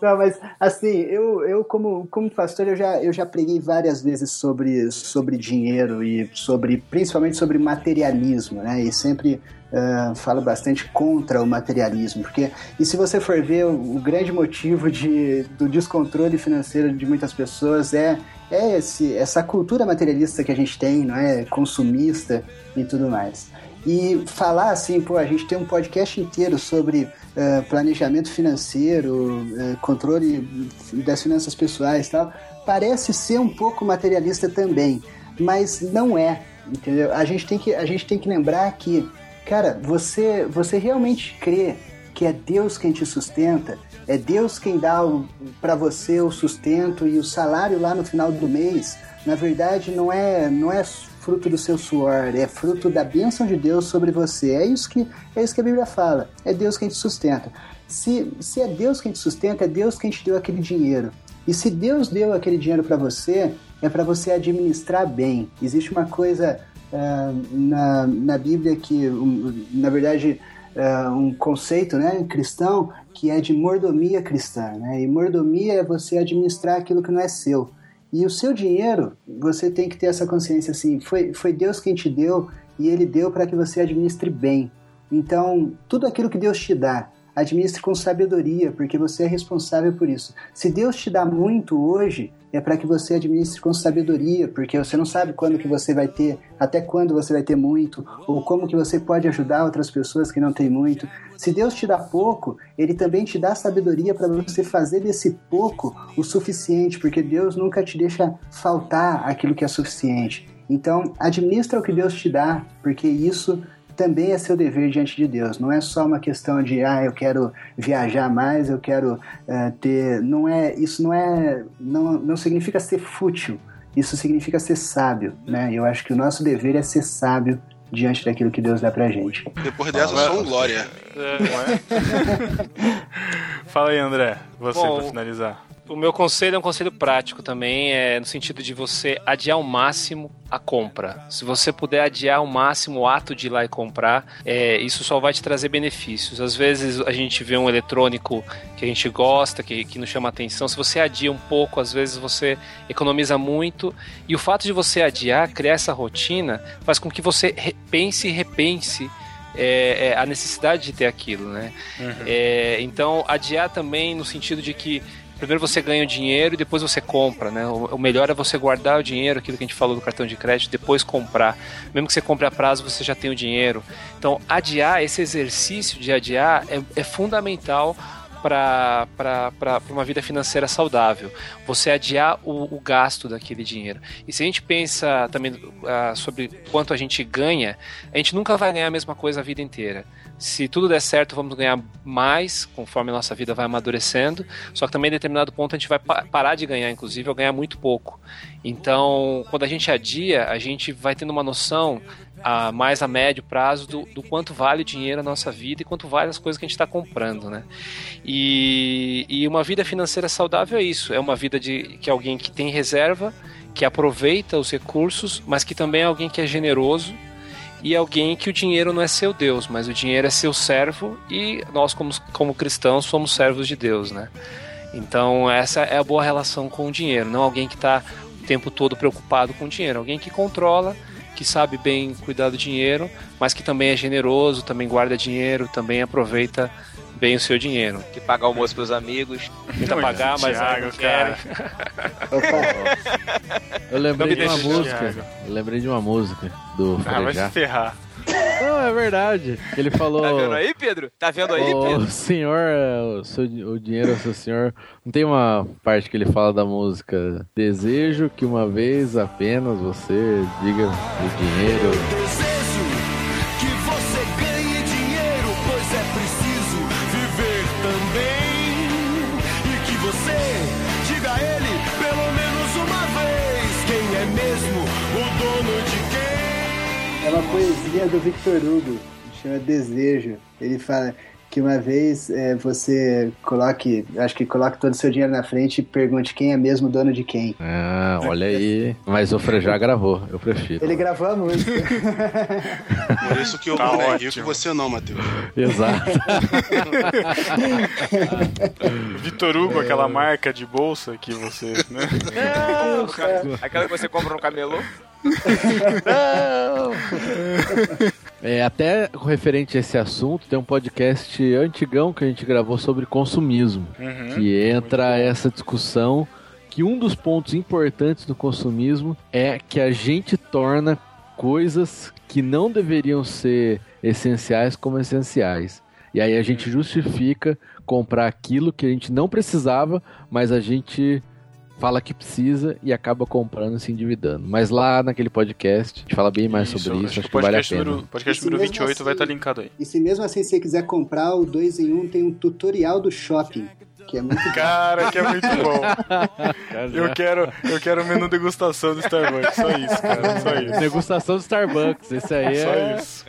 Não, mas assim, eu, eu como, como pastor, eu já, eu já preguei várias vezes sobre, sobre dinheiro e sobre, principalmente sobre materialismo, né? E sempre ah, falo bastante contra o materialismo, porque, e se você for ver, o, o grande motivo de, do descontrole financeiro de muitas pessoas é, é esse, essa cultura materialista que a gente tem, não é? Consumista e tudo mais. E falar assim, pô, a gente tem um podcast inteiro sobre eh, planejamento financeiro, eh, controle das finanças pessoais e tal, parece ser um pouco materialista também, mas não é, entendeu? A gente tem que, a gente tem que lembrar que, cara, você, você realmente crê que é Deus quem te sustenta, é Deus quem dá para você o sustento e o salário lá no final do mês, na verdade não é, não é fruto do seu suor, é fruto da bênção de Deus sobre você. É isso que, é isso que a Bíblia fala. É Deus quem te sustenta. Se, se é Deus quem te sustenta, é Deus quem te deu aquele dinheiro. E se Deus deu aquele dinheiro para você, é para você administrar bem. Existe uma coisa ah, na, na Bíblia que, um, na verdade, ah, um conceito né, cristão que é de mordomia cristã. Né? E mordomia é você administrar aquilo que não é seu. E o seu dinheiro, você tem que ter essa consciência assim, foi, foi Deus quem te deu e Ele deu para que você administre bem. Então, tudo aquilo que Deus te dá, administre com sabedoria, porque você é responsável por isso. Se Deus te dá muito hoje, é para que você administre com sabedoria, porque você não sabe quando que você vai ter, até quando você vai ter muito, ou como que você pode ajudar outras pessoas que não têm muito. Se Deus te dá pouco, Ele também te dá sabedoria para você fazer desse pouco o suficiente, porque Deus nunca te deixa faltar aquilo que é suficiente. Então, administra o que Deus te dá, porque isso também é seu dever diante de Deus. Não é só uma questão de, ah, eu quero viajar mais, eu quero eh, ter. Não é, isso não é. Não, não significa ser fútil. Isso significa ser sábio, né? Eu acho que o nosso dever é ser sábio diante daquilo que Deus dá pra gente. Depois dessa, só um glória. É, não é? Fala aí, André. Você Bom, pra finalizar. O meu conselho é um conselho prático também, é no sentido de você adiar ao máximo a compra. Se você puder adiar ao máximo o ato de ir lá e comprar, é, isso só vai te trazer benefícios. Às vezes a gente vê um eletrônico que a gente gosta, que, que nos chama atenção. Se você adia um pouco, às vezes você economiza muito. E o fato de você adiar, criar essa rotina, faz com que você pense e repense é, é, a necessidade de ter aquilo, né? É, então, adiar também no sentido de que primeiro você ganha o dinheiro e depois você compra, né? O, melhor é você guardar o dinheiro, aquilo que a gente falou do cartão de crédito, depois comprar. Mesmo que você compre a prazo, você já tem o dinheiro. Então, adiar, esse exercício de adiar é, é fundamental para uma vida financeira saudável. Você adiar o, o gasto daquele dinheiro. E se a gente pensa também ah, sobre quanto a gente ganha, a gente nunca vai ganhar a mesma coisa a vida inteira. Se tudo der certo, vamos ganhar mais conforme a nossa vida vai amadurecendo. Só que também em determinado ponto a gente vai pa- parar de ganhar, inclusive, ou ganhar muito pouco. Então, quando a gente adia, a gente vai tendo uma noção a mais a médio prazo do, do quanto vale o dinheiro na nossa vida e quanto vale as coisas que a gente está comprando, né? E, e uma vida financeira saudável é isso, é uma vida de que alguém que tem reserva, que aproveita os recursos, mas que também é alguém que é generoso e alguém que o dinheiro não é seu Deus, mas o dinheiro é seu servo e nós como, como cristãos somos servos de Deus, né? Então essa é a boa relação com o dinheiro, não alguém que está o tempo todo preocupado com o dinheiro, alguém que controla, que sabe bem cuidar do dinheiro, mas que também é generoso, também guarda dinheiro, também aproveita bem o seu dinheiro. Que pagar almoço pros amigos. Tenta pagar, mas Thiago. Opa, Eu lembrei de uma música. Eu lembrei de uma música do Ah, vai se ferrar. Não, é verdade. Ele falou. Tá vendo aí, Pedro? Tá vendo aí, o Pedro? senhor, é, o, seu, o dinheiro é o seu senhor. Não tem uma parte que ele fala da música Desejo que uma vez apenas você diga o dinheiro. Desejo poesia do Victor Hugo, chama Desejo. Ele fala que uma vez é, você coloque, acho que coloque todo o seu dinheiro na frente e pergunte quem é mesmo o dono de quem. Ah, olha aí. Mas o Frejá gravou, eu prefiro. Ele gravou a música. Por isso que eu Tá é rico e você não, Matheus. Exato. Vitor Hugo, aquela marca de bolsa que você. Né? Aquela que você compra no camelô. É, até referente a esse assunto, tem um podcast antigão que a gente gravou sobre consumismo. Uhum. que entra essa discussão que um dos pontos importantes do consumismo é que a gente torna coisas que não deveriam ser essenciais como essenciais. E aí a gente justifica comprar aquilo que a gente não precisava, mas a gente fala que precisa e acaba comprando e se endividando. Mas lá naquele podcast a gente fala bem mais sobre isso, acho acho que vale a pena. número, podcast Isso número mesmo 28 vai assim- estar linkado aí. E se mesmo assim você quiser comprar o 2 em 1, um, tem um tutorial do shopping, que é muito Cara, que é muito bom. Eu quero, eu quero o menu degustação do Starbucks. Só isso, cara. Só isso. Degustação do Starbucks, esse aí Só é. isso.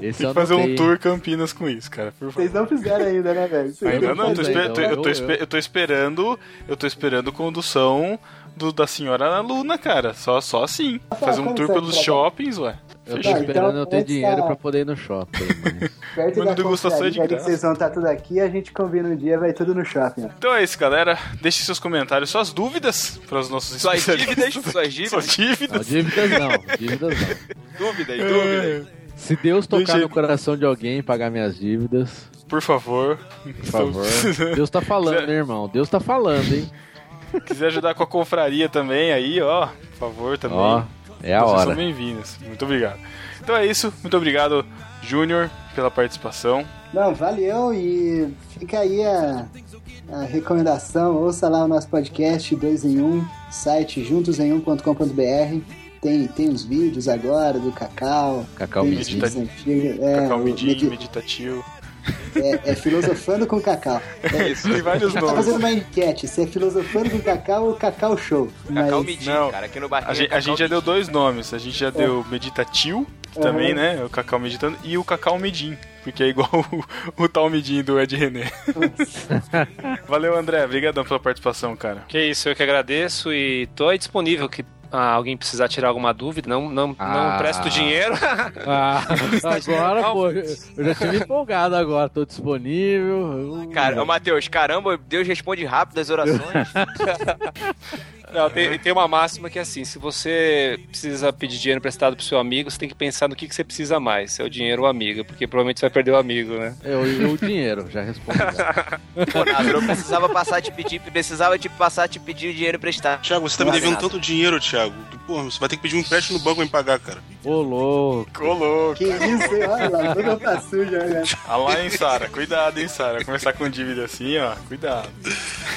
Esse Tem que fazer um tour Campinas com isso, cara. Por favor. Vocês não fizeram ainda, né, velho? Ainda Eu não, eu tô, tô- eu, tô eu- esper- eu tô esperando. Eu tô esperando condução do, da senhora Luna, cara. Só, só assim. Fazer um tour pelos shoppings, ué. Eu tô Tá, esperando então, eu ter dinheiro da- pra poder ir no shopping, mas... Perto Mano, da degustação é de graça. vocês vão estar tudo aqui, a gente combina um dia, vai tudo no shopping. Então é isso, galera. Deixe seus comentários, suas dúvidas para os nossos Suas especialistas. dívidas, suas dívidas, Suas dívidas. Não, dívidas não, dívidas não. dúvidas, dúvidas. Se Deus tocar Deixa- no coração de alguém e pagar minhas dívidas, Por favor. por favor. Deus tá falando, né, irmão? Deus tá falando, hein? Quiser ajudar com a confraria também aí, ó. Por favor, também. Ó, é a Vocês hora. são bem-vindos. Muito obrigado. Então é isso. Muito obrigado, Júnior, pela participação. Não, valeu e fica aí a, a recomendação. Ouça lá o nosso podcast 2 em 1, site juntosemum.com.br. tem, tem uns vídeos agora do Cacau. Cacau tem Medita- vídeos antigos. É, Cacau medi- meditativo. É, é filosofando com Cacau. É, Isso. Tem vários tá fazendo nomes. uma enquete, se é filosofando com Cacau ou Cacau Show. Cacau Não. cara, aqui no barquinho. A gente, a gente já deu dois nomes. A gente já deu Meditatil, que também, Aham. né? O Cacau Meditando, e o Cacau Medim, porque é igual o, o tal Medim do Ed René. Valeu, André. Obrigadão pela participação, cara. Que isso, eu que agradeço e tô aí disponível que ah, alguém precisar tirar alguma dúvida, não, não, Ah. não presto dinheiro. Ah, agora, pô, eu já me empolgado agora, tô disponível. Cara, ô Matheus, caramba, Deus responde rápido as orações. Não, tem, tem uma máxima que é assim: se você precisa pedir dinheiro emprestado pro seu amigo, você tem que pensar no que, que você precisa mais, se é o dinheiro ou o amigo, porque provavelmente você vai perder o amigo, né? Eu, eu o dinheiro, já respondi. Pô, eu precisava passar te pedir, precisava te passar a te pedir dinheiro emprestado. Thiago, você tá me devendo tanto dinheiro, Thiago. que, Porra, você vai ter que pedir um empréstimo no banco pra me pagar, cara. Ô, louco. Colou. Que isso, hein? olha lá, toda pra suja, né? Ah lá, hein, Sara? Cuidado, hein, Sara? Começar com dívida assim, ó. Cuidado.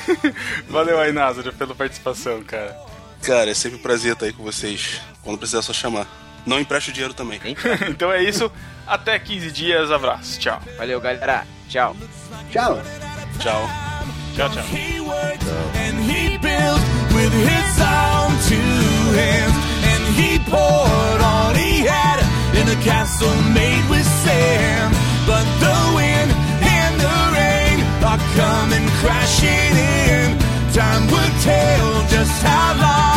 Valeu aí, Názaro, pela participação, cara. Cara, é sempre um prazer estar aí com vocês. Quando precisar, é só chamar. Não empreste o dinheiro também. Então é isso. Até 15 dias. Abraço. Tchau. Valeu, galera. Tchau. Tchau. Tchau. Tchau, tchau. He just how long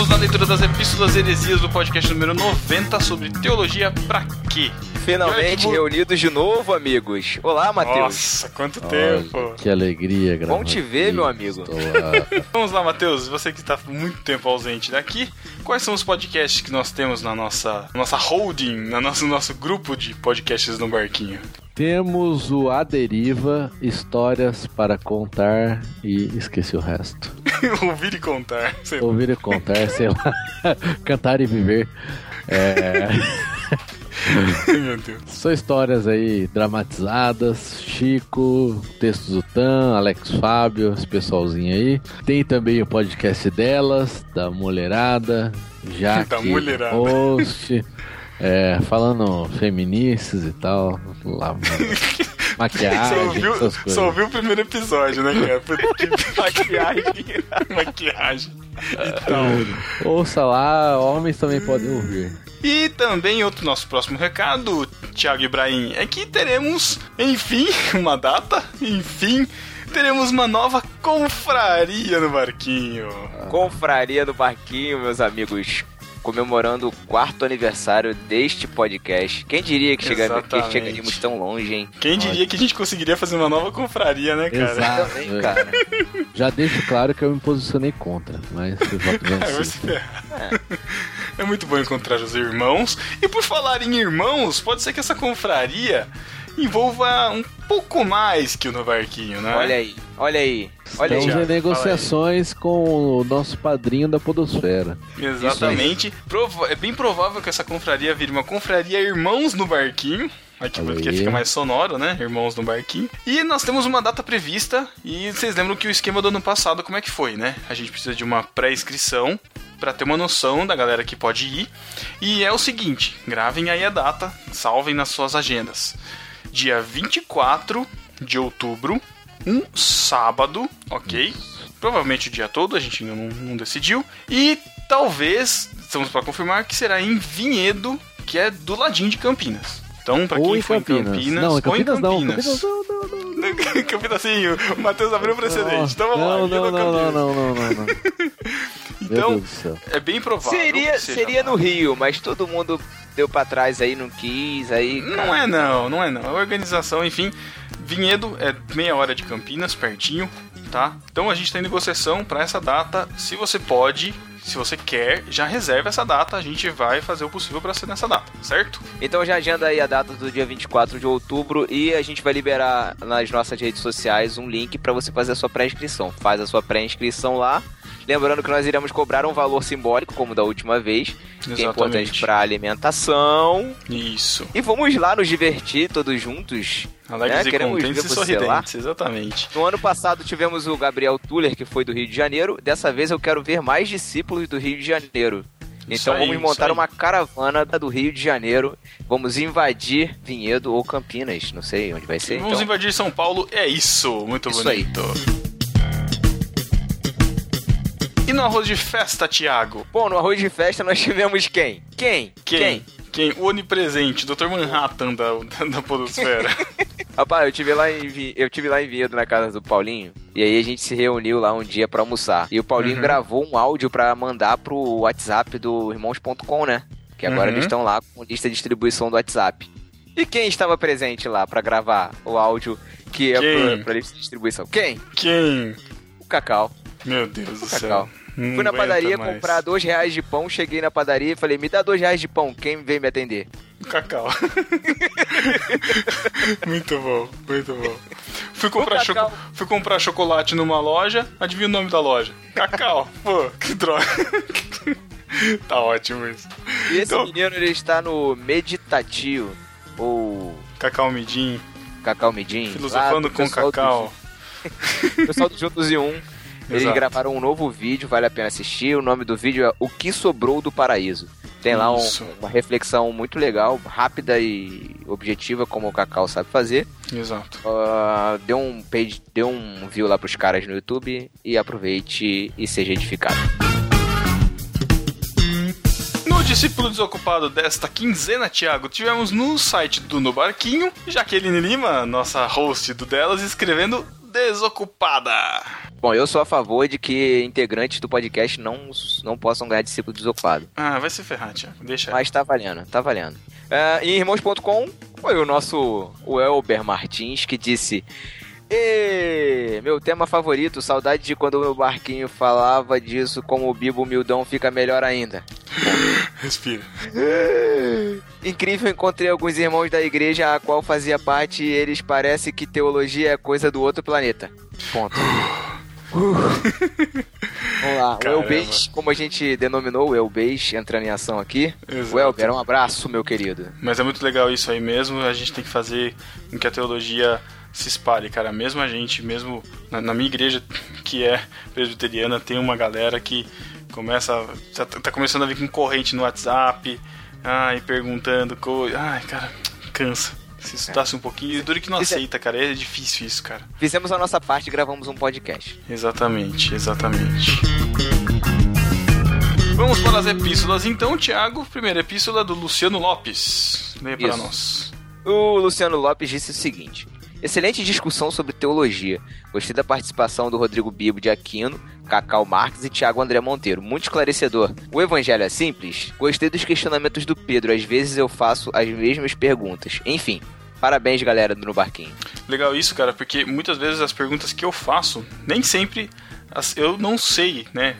Estamos na leitura das epístolas heresias do podcast número 90 sobre teologia pra quê? Finalmente Eu- reunidos de novo, amigos. Olá, Matheus. Nossa, quanto tempo! Olha, que alegria, gravar. Bom te ver, meu amigo. Vamos lá, Matheus, você que está muito tempo ausente daqui, quais são os podcasts que nós temos na nossa, nossa holding, no nosso, nosso grupo de podcasts no barquinho? Temos o A Deriva, histórias para contar e esqueci o resto. Ouvir e contar. sei lá. Ouvir e contar, sei lá. Cantar e viver. É, Meu Deus. são histórias aí dramatizadas. Chico, textos do Tan, Alex Fábio, esse pessoalzinho aí. Tem também o podcast delas, da mulherada. Jaque, Da mulherada. host. É, falando feministas e tal. Lá, maquiagem, Só ouviu, essas coisas. só ouviu o primeiro episódio, né, cara? Que maquiagem. maquiagem. E tal. Ouça lá, homens também podem ouvir. E também outro nosso próximo recado, Thiago Ibrahim, é que teremos, enfim, uma data, enfim, teremos uma nova confraria no barquinho. Confraria do Barquinho, meus amigos. Comemorando o quarto aniversário deste podcast. Quem diria que, chega, que chegaríamos tão longe, hein? Quem diria que a gente conseguiria fazer uma nova confraria, né, cara? Exato. Também, cara. Já deixo claro que eu me posicionei contra, mas eu É, se vencido. ferrar. É muito bom encontrar os irmãos. E por falar em irmãos, pode ser que essa confraria envolva um pouco mais que o no barquinho, né? Olha aí, olha aí. Olha aí. Estamos Thiago, em negociações com o nosso padrinho da Podosfera. Exatamente. Prova- é bem provável que essa confraria vire uma confraria Irmãos no Barquinho. Aqui porque aí. fica mais sonoro, né? Irmãos no Barquinho. E nós temos uma data prevista. E vocês lembram que o esquema do ano passado, como é que foi, né? A gente precisa de uma pré-inscrição para ter uma noção da galera que pode ir. E é o seguinte: gravem aí a data, salvem nas suas agendas. Dia 24 de outubro, um sábado, ok? Provavelmente o dia todo, a gente ainda não, não decidiu. E talvez, estamos para confirmar, que será em Vinhedo, que é do ladinho de Campinas. Então, pra Ou quem em for Campinas. em Campinas, Não, em ou em Campinas não. Campinas. Campinas não, não, não. Campinas sim, o Matheus abriu o precedente. Então vamos lá, Não, Vinhedo não, não, Campinas? não, não, não, não, não. Então, é bem provável. Seria, seria no Rio, mas todo mundo deu pra trás aí, não quis, aí. Não é não, não é não. A organização, enfim, Vinhedo é meia hora de Campinas, pertinho, tá? Então a gente tá em negociação para essa data. Se você pode, se você quer, já reserva essa data. A gente vai fazer o possível para ser nessa data, certo? Então já agenda aí a data do dia 24 de outubro e a gente vai liberar nas nossas redes sociais um link pra você fazer a sua pré-inscrição. Faz a sua pré-inscrição lá. Lembrando que nós iremos cobrar um valor simbólico, como da última vez, que é Exatamente. importante pra alimentação. Isso. E vamos lá nos divertir todos juntos. Alegres né? e Queremos contentes ver e sorridentes, exatamente. No ano passado tivemos o Gabriel Tuller, que foi do Rio de Janeiro. Dessa vez eu quero ver mais discípulos do Rio de Janeiro. Isso Então aí, vamos montar uma caravana do Rio de Janeiro. Vamos invadir Vinhedo ou Campinas. Não sei onde vai ser. Vamos então. invadir São Paulo, é isso. Muito Isso aí. E no arroz de festa, Thiago? Bom, no arroz de festa nós tivemos quem? Quem? Quem? Quem? O onipresente, Dr. Manhattan da, da, Podosfera. Rapaz, eu tive lá em eu tive lá em Vinhedo na casa do Paulinho e aí a gente se reuniu lá um dia pra almoçar. E o Paulinho Uhum. gravou um áudio pra mandar pro WhatsApp do irmãos.com, né? Que agora Uhum. eles estão lá com lista de distribuição do WhatsApp. E quem estava presente lá pra gravar o áudio que é pra, pra lista de distribuição? Quem? Quem? O Cacau. Meu Deus do O céu. Não Fui na padaria mais. comprar dois reais de pão, cheguei na padaria e falei, me dá dois reais de pão, quem veio me atender? Cacau. muito bom, muito bom. Fui comprar, O Cacau. choco- fui comprar chocolate numa loja, adivinha o nome da loja? Cacau. Pô, que droga. tá ótimo isso. E esse Então- menino, ele está no Meditativo, ou Cacau Midim, Cacau Midim. filosofando com do Cacau. Pessoal do Juntos e Um. Eles Exato. gravaram um novo vídeo, vale a pena assistir. O nome do vídeo é O que Sobrou do Paraíso. Tem lá um- uma reflexão muito legal, rápida e objetiva, como o Cacau sabe fazer. Exato. Ah, dê um page, dê um view lá pros caras no YouTube e aproveite e seja edificado. No discípulo desocupado desta quinzena, Thiago, tivemos no site do No Barquinho, Jaqueline Lima, nossa host do delas, escrevendo desocupada. Bom, eu sou a favor de que integrantes do podcast não, não possam ganhar discípulo desocupado. Ah, vai se ferrar, Thiago. Deixa. Mas tá valendo, tá valendo. É, em irmãos.com foi o nosso o Elber Martins que disse: "Ê, meu tema favorito, saudade de quando o meu barquinho falava disso, como o Bibo Humildão fica melhor ainda. Respira. Incrível, encontrei alguns irmãos da igreja a qual fazia parte e eles parecem que teologia é coisa do outro planeta. Ponto. Uh. Vamos lá, o Caramba. Elbês, como a gente denominou o Elbês entrando em ação aqui. Exato. O Elber, um abraço, meu querido. Mas é muito legal isso aí mesmo. A gente tem que fazer com que a teologia se espalhe, cara. Mesmo a gente, mesmo na, na minha igreja, que é presbiteriana, tem uma galera que começa. Já tá tá começando a vir com corrente no WhatsApp. Ai, perguntando coisa. Ai, cara, cansa. Se estudasse um pouquinho. E duro que não aceita, cara. É difícil isso, cara. Fizemos a nossa parte e gravamos um podcast. Exatamente, exatamente. Vamos para as epístolas então, Tiago. Primeira epístola do Luciano Lopes. Leia para nós. O Luciano Lopes disse o seguinte: Excelente discussão sobre teologia. Gostei da participação do Rodrigo Bibo de Aquino, Cacau Marques e Tiago André Monteiro. Muito esclarecedor. O evangelho é simples? Gostei dos questionamentos do Pedro. Às vezes eu faço as mesmas perguntas. Enfim, parabéns, galera do No Barquinho. Legal isso, cara, porque muitas vezes as perguntas que eu faço, nem sempre eu não sei, né,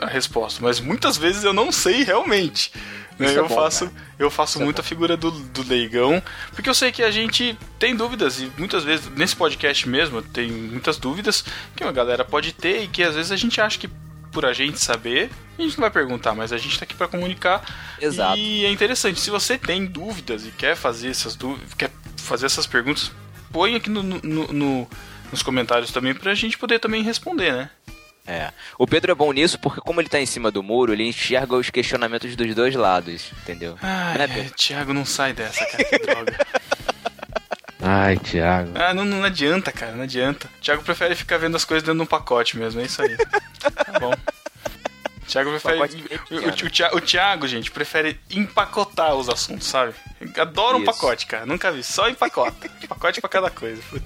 a resposta, mas muitas vezes eu não sei realmente. Né? Isso é eu, bom, faço, cara. eu faço Isso é muita figura do, do leigão, porque eu sei que a gente tem dúvidas, e muitas vezes, nesse podcast mesmo, tem muitas dúvidas que uma galera pode ter e que às vezes a gente acha que por a gente saber, a gente não vai perguntar, mas a gente tá aqui para comunicar. Exato. E é interessante, se você tem dúvidas e quer fazer essas dúvidas, quer fazer essas perguntas, põe aqui no, no- no- nos comentários também pra gente poder também responder, né? É. O Pedro é bom nisso porque, como ele tá em cima do muro, ele enxerga os questionamentos dos dois lados, entendeu? Ai, Né, é, Pedro? Thiago, não sai dessa, cara, que droga. Ai, Thiago. Ah, não, não adianta, cara, não adianta. O Thiago prefere ficar vendo as coisas dentro de um pacote mesmo, é isso aí. tá bom. O Thiago prefere. Bem O, o, o Thiago, o Thiago, gente, prefere empacotar os assuntos, sabe? Adora um Isso. pacote, cara. Nunca vi. Só empacota. pacote pra cada coisa. Putz.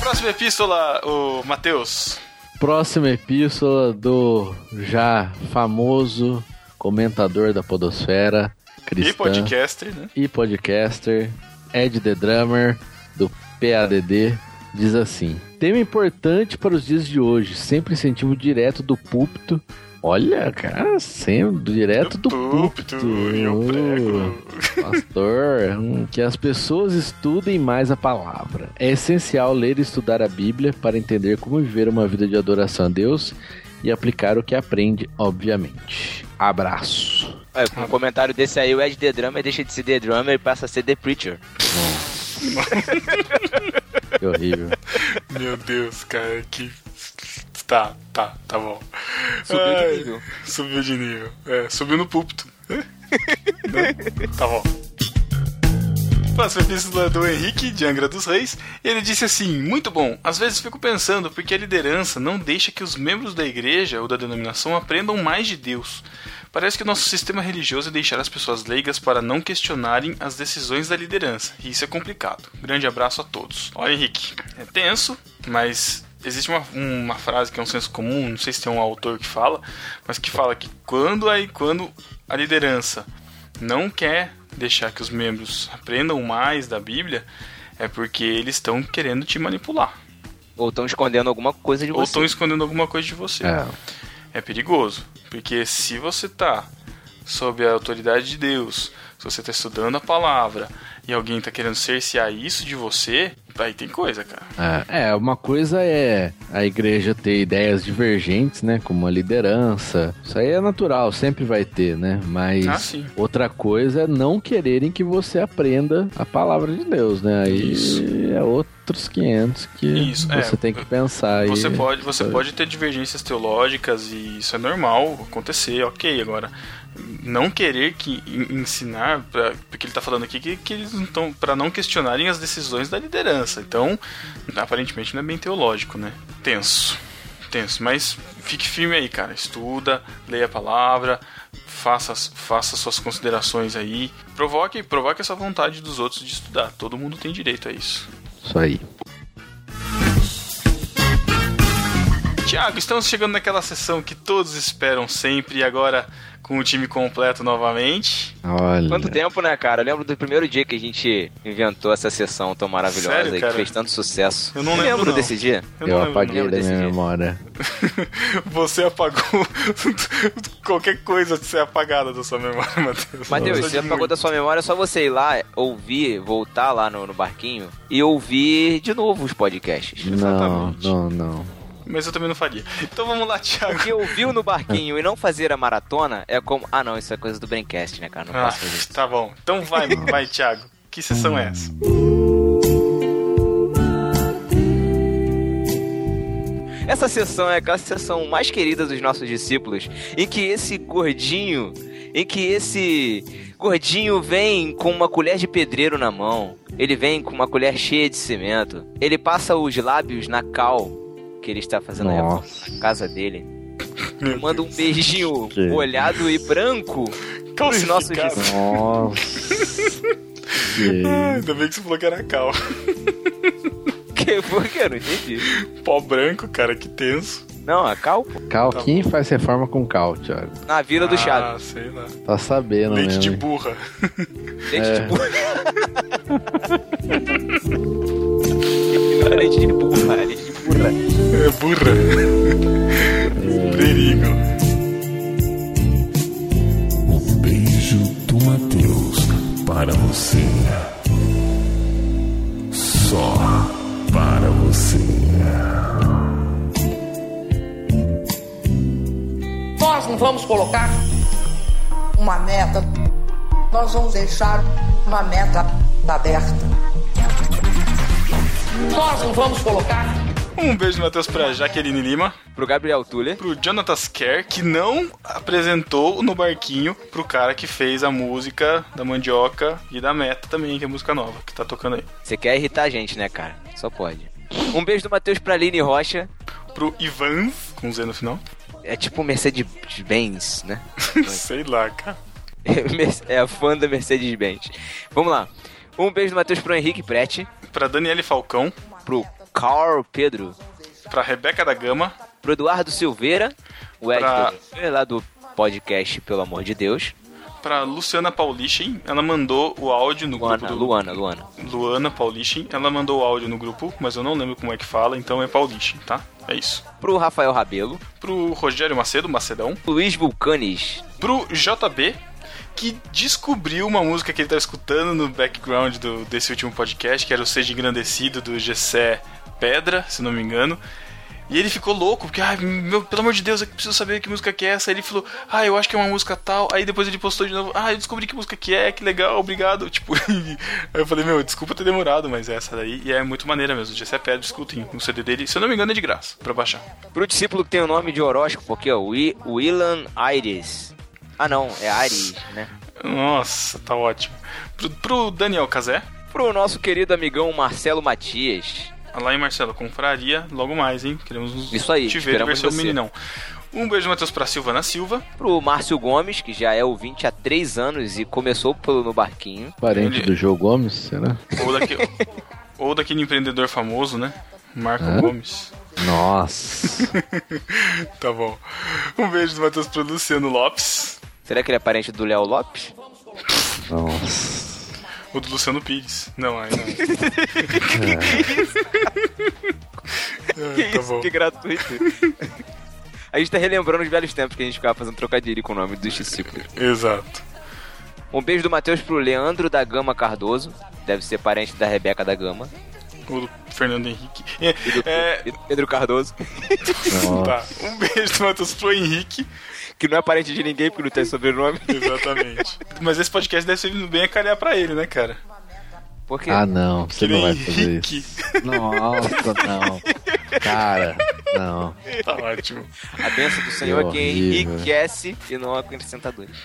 Próxima epístola, o Matheus. Próxima epístola do já famoso comentador da Podosfera, cristã E podcaster, né? e podcaster, Ed The Drummer, do PADD, diz assim: Tema importante para os dias de hoje, sempre incentivo direto do púlpito. Olha, cara, sempre direto do Púlpito, púlpito. eu prego. Pastor, hum, que as pessoas estudem mais a palavra. É essencial ler e estudar a Bíblia para entender como viver uma vida de adoração a Deus e aplicar o que aprende, obviamente. Abraço. É, com um comentário desse aí, o Ed The Drummer deixa de ser The Drummer e passa a ser The Preacher. Que horrível. Meu Deus, cara, que. Tá, tá, tá bom. Subiu de nível. Subiu de nível. É, subiu no púlpito. Tá bom. Próxima epístola do Henrique, de Angra dos Reis. Ele disse assim: Muito bom. Às vezes fico pensando porque a liderança não deixa que os membros da igreja ou da denominação aprendam mais de Deus. Parece que o nosso sistema religioso é deixar as pessoas leigas para não questionarem as decisões da liderança. E isso é complicado. Grande abraço a todos. Olha, Henrique, é tenso, mas existe uma, uma frase que é um senso comum, não sei se tem um autor que fala, mas que fala que quando, aí, quando a liderança não quer deixar que os membros aprendam mais da Bíblia, é porque eles estão querendo te manipular. Ou estão escondendo alguma coisa de Ou você. estão escondendo alguma coisa de você. É. É perigoso. Porque se você tá sob a autoridade de Deus, se você tá estudando a palavra e alguém tá querendo cercear isso de você, aí tem coisa, cara. É, é, uma coisa é a igreja ter ideias divergentes, né? Como a liderança. Isso aí é natural, sempre vai ter, né? Mas Ah, outra coisa é não quererem que você aprenda a palavra de Deus, né? Aí Isso. é outros 500 que Isso, você é. tem que pensar. Você aí. pode, você pode ter divergências teológicas e isso é normal acontecer, ok. Agora, não querer que en- ensinar, pra, porque ele tá falando aqui que, que eles não estão para não questionarem as decisões da liderança. Então, aparentemente não é bem teológico, né? Tenso. Tenso, mas fique firme aí, cara. Estuda, leia a palavra, faça, faça suas considerações aí. Provoque, provoque essa vontade dos outros de estudar. Todo mundo tem direito a isso. Isso aí. Tiago, estamos chegando naquela sessão que todos esperam sempre e agora com o time completo novamente. Olha. Quanto tempo, né, cara? Eu lembro do primeiro dia que a gente inventou essa sessão tão maravilhosa Sério, e cara? que fez tanto sucesso. Eu não Você lembro, lembra não. desse dia? Eu, Eu, não lembro, apaguei lembro da desse minha dia. memória. Você apagou qualquer coisa de ser apagada da sua memória, Matheus. Matheus, você apagou muito. da sua memória, é só você ir lá, ouvir, voltar lá no, no barquinho e ouvir de novo os podcasts. Não, Exatamente. não, não. Mas eu também não faria. Então vamos lá, Thiago. Porque ouvir no barquinho e não fazer a maratona é como. Ah, não, isso é coisa do Braincast, né, cara? Não Ah, posso fazer isso. tá bom. Então vai, vai, Thiago. Que sessão é essa? Essa sessão é aquela sessão mais querida dos nossos discípulos, em que esse gordinho, em que esse gordinho vem com uma colher de pedreiro na mão, ele vem com uma colher cheia de cimento, ele passa os lábios na cal que ele está fazendo a reforma Nossa. na casa dele, Meu manda um beijinho Que- molhado e branco pros nossos discípulos. Nossa. que... Ah, Ainda bem que você falou que era cal. Que foi que eu não entendi. Pó branco, cara, que tenso. Não, a cal, pô. Cal, quem faz reforma com cal, Thiago? na Vila do ah, Chaves. sei lá. Tá sabendo, Leite né? de né? burra. Leite É. de burra. leite de burra, leite de burra. É burra. Perigo. Um beijo do Matheus para você. Só para você. Nós não vamos colocar uma meta, nós vamos deixar uma meta aberta. Nós não vamos colocar Um beijo do Matheus pra Jaqueline Lima. Pro Gabriel Tuller. Pro Jonathan Kerr, que não apresentou no barquinho pro cara que fez a música da mandioca e da meta também, que é música nova, que tá tocando aí. Você quer irritar a gente, né, cara? Só pode. Um beijo do Matheus pra Aline Rocha. Pro Ivan, com Z no final. É tipo Mercedes-Benz, né? Sei lá, cara. É a fã da Mercedes-Benz. Vamos lá. Um beijo do Matheus pro Henrique Prete. Pra Daniele Falcão. Pro Carl Pedro. Pra Rebeca da Gama. Pro Eduardo Silveira. O Pra- lá do podcast, pelo amor de Deus. Pra Luciana Paulichen, ela mandou o áudio no Luana, grupo do... Luana, Luana. Luana Paulichen, ela mandou o áudio no grupo, mas eu não lembro como é que fala, então é Paulichen, tá? É isso. Pro Rafael Rabelo. Pro Rogério Macedo, Macedão. Luiz Vulcanes. Pro JB, que descobriu uma música que ele tava escutando no background do, desse último podcast, que era o Seja Engrandecido do Gessé Pedra, se não me engano. E ele ficou louco, porque, ai, meu, pelo amor de Deus, eu preciso saber que música que é essa. Aí ele falou, ah, eu acho que é uma música tal. Aí depois ele postou de novo, ah, eu descobri que música que é, que legal, obrigado. Tipo, aí eu falei, meu, desculpa ter demorado, mas é essa daí. E é muito maneira mesmo. O Gessé Pedra, escutem o CD dele. Se eu não me engano, é de graça, pra baixar. Pro discípulo que tem o nome de horóscopo aqui, ó. Wi- Willan Aires. Ah, não. É Ares, né? Nossa, tá ótimo. Pro, pro Daniel Cazé. Pro nosso querido amigão Marcelo Matias. Lá em Marcelo, confraria, logo mais, hein? Queremos Isso aí, te ver e ver esperamos seu meninão. Um beijo, Matheus, pra Silvana Silva. Pro Márcio Gomes, que já é ouvinte há três anos e começou pelo No Barquinho. Parente Ele- do Joe Gomes, será? Ou, daqui, ou daquele empreendedor famoso, né? Marco Hã? Gomes. Nossa. Tá bom. Um beijo do Matheus pro Luciano Lopes. Será que ele é parente do Léo Lopes? Nossa. O do Luciano Pires. Não, aí não. que É, tá isso, bom. que gratuito. A gente tá relembrando os velhos tempos que a gente ficava fazendo trocadilho com o nome dos discípulos. Exato. Um beijo do Matheus pro Leandro da Gama Cardoso. Deve ser parente da Rebeca da Gama. O do Fernando Henrique. É, E do, é, do Pedro Cardoso. tá. Um beijo do Matheus pro Henrique. Que não é parente de ninguém porque não tem sobrenome. Exatamente. Mas esse podcast deve ser bem a calhar pra ele, né, cara? Por quê? Ah, não. Você Que não vai fazer Henrique. isso. Nossa, não. Cara, não. Tá ótimo. A benção do Senhor é que enriquece e não acrescenta dores.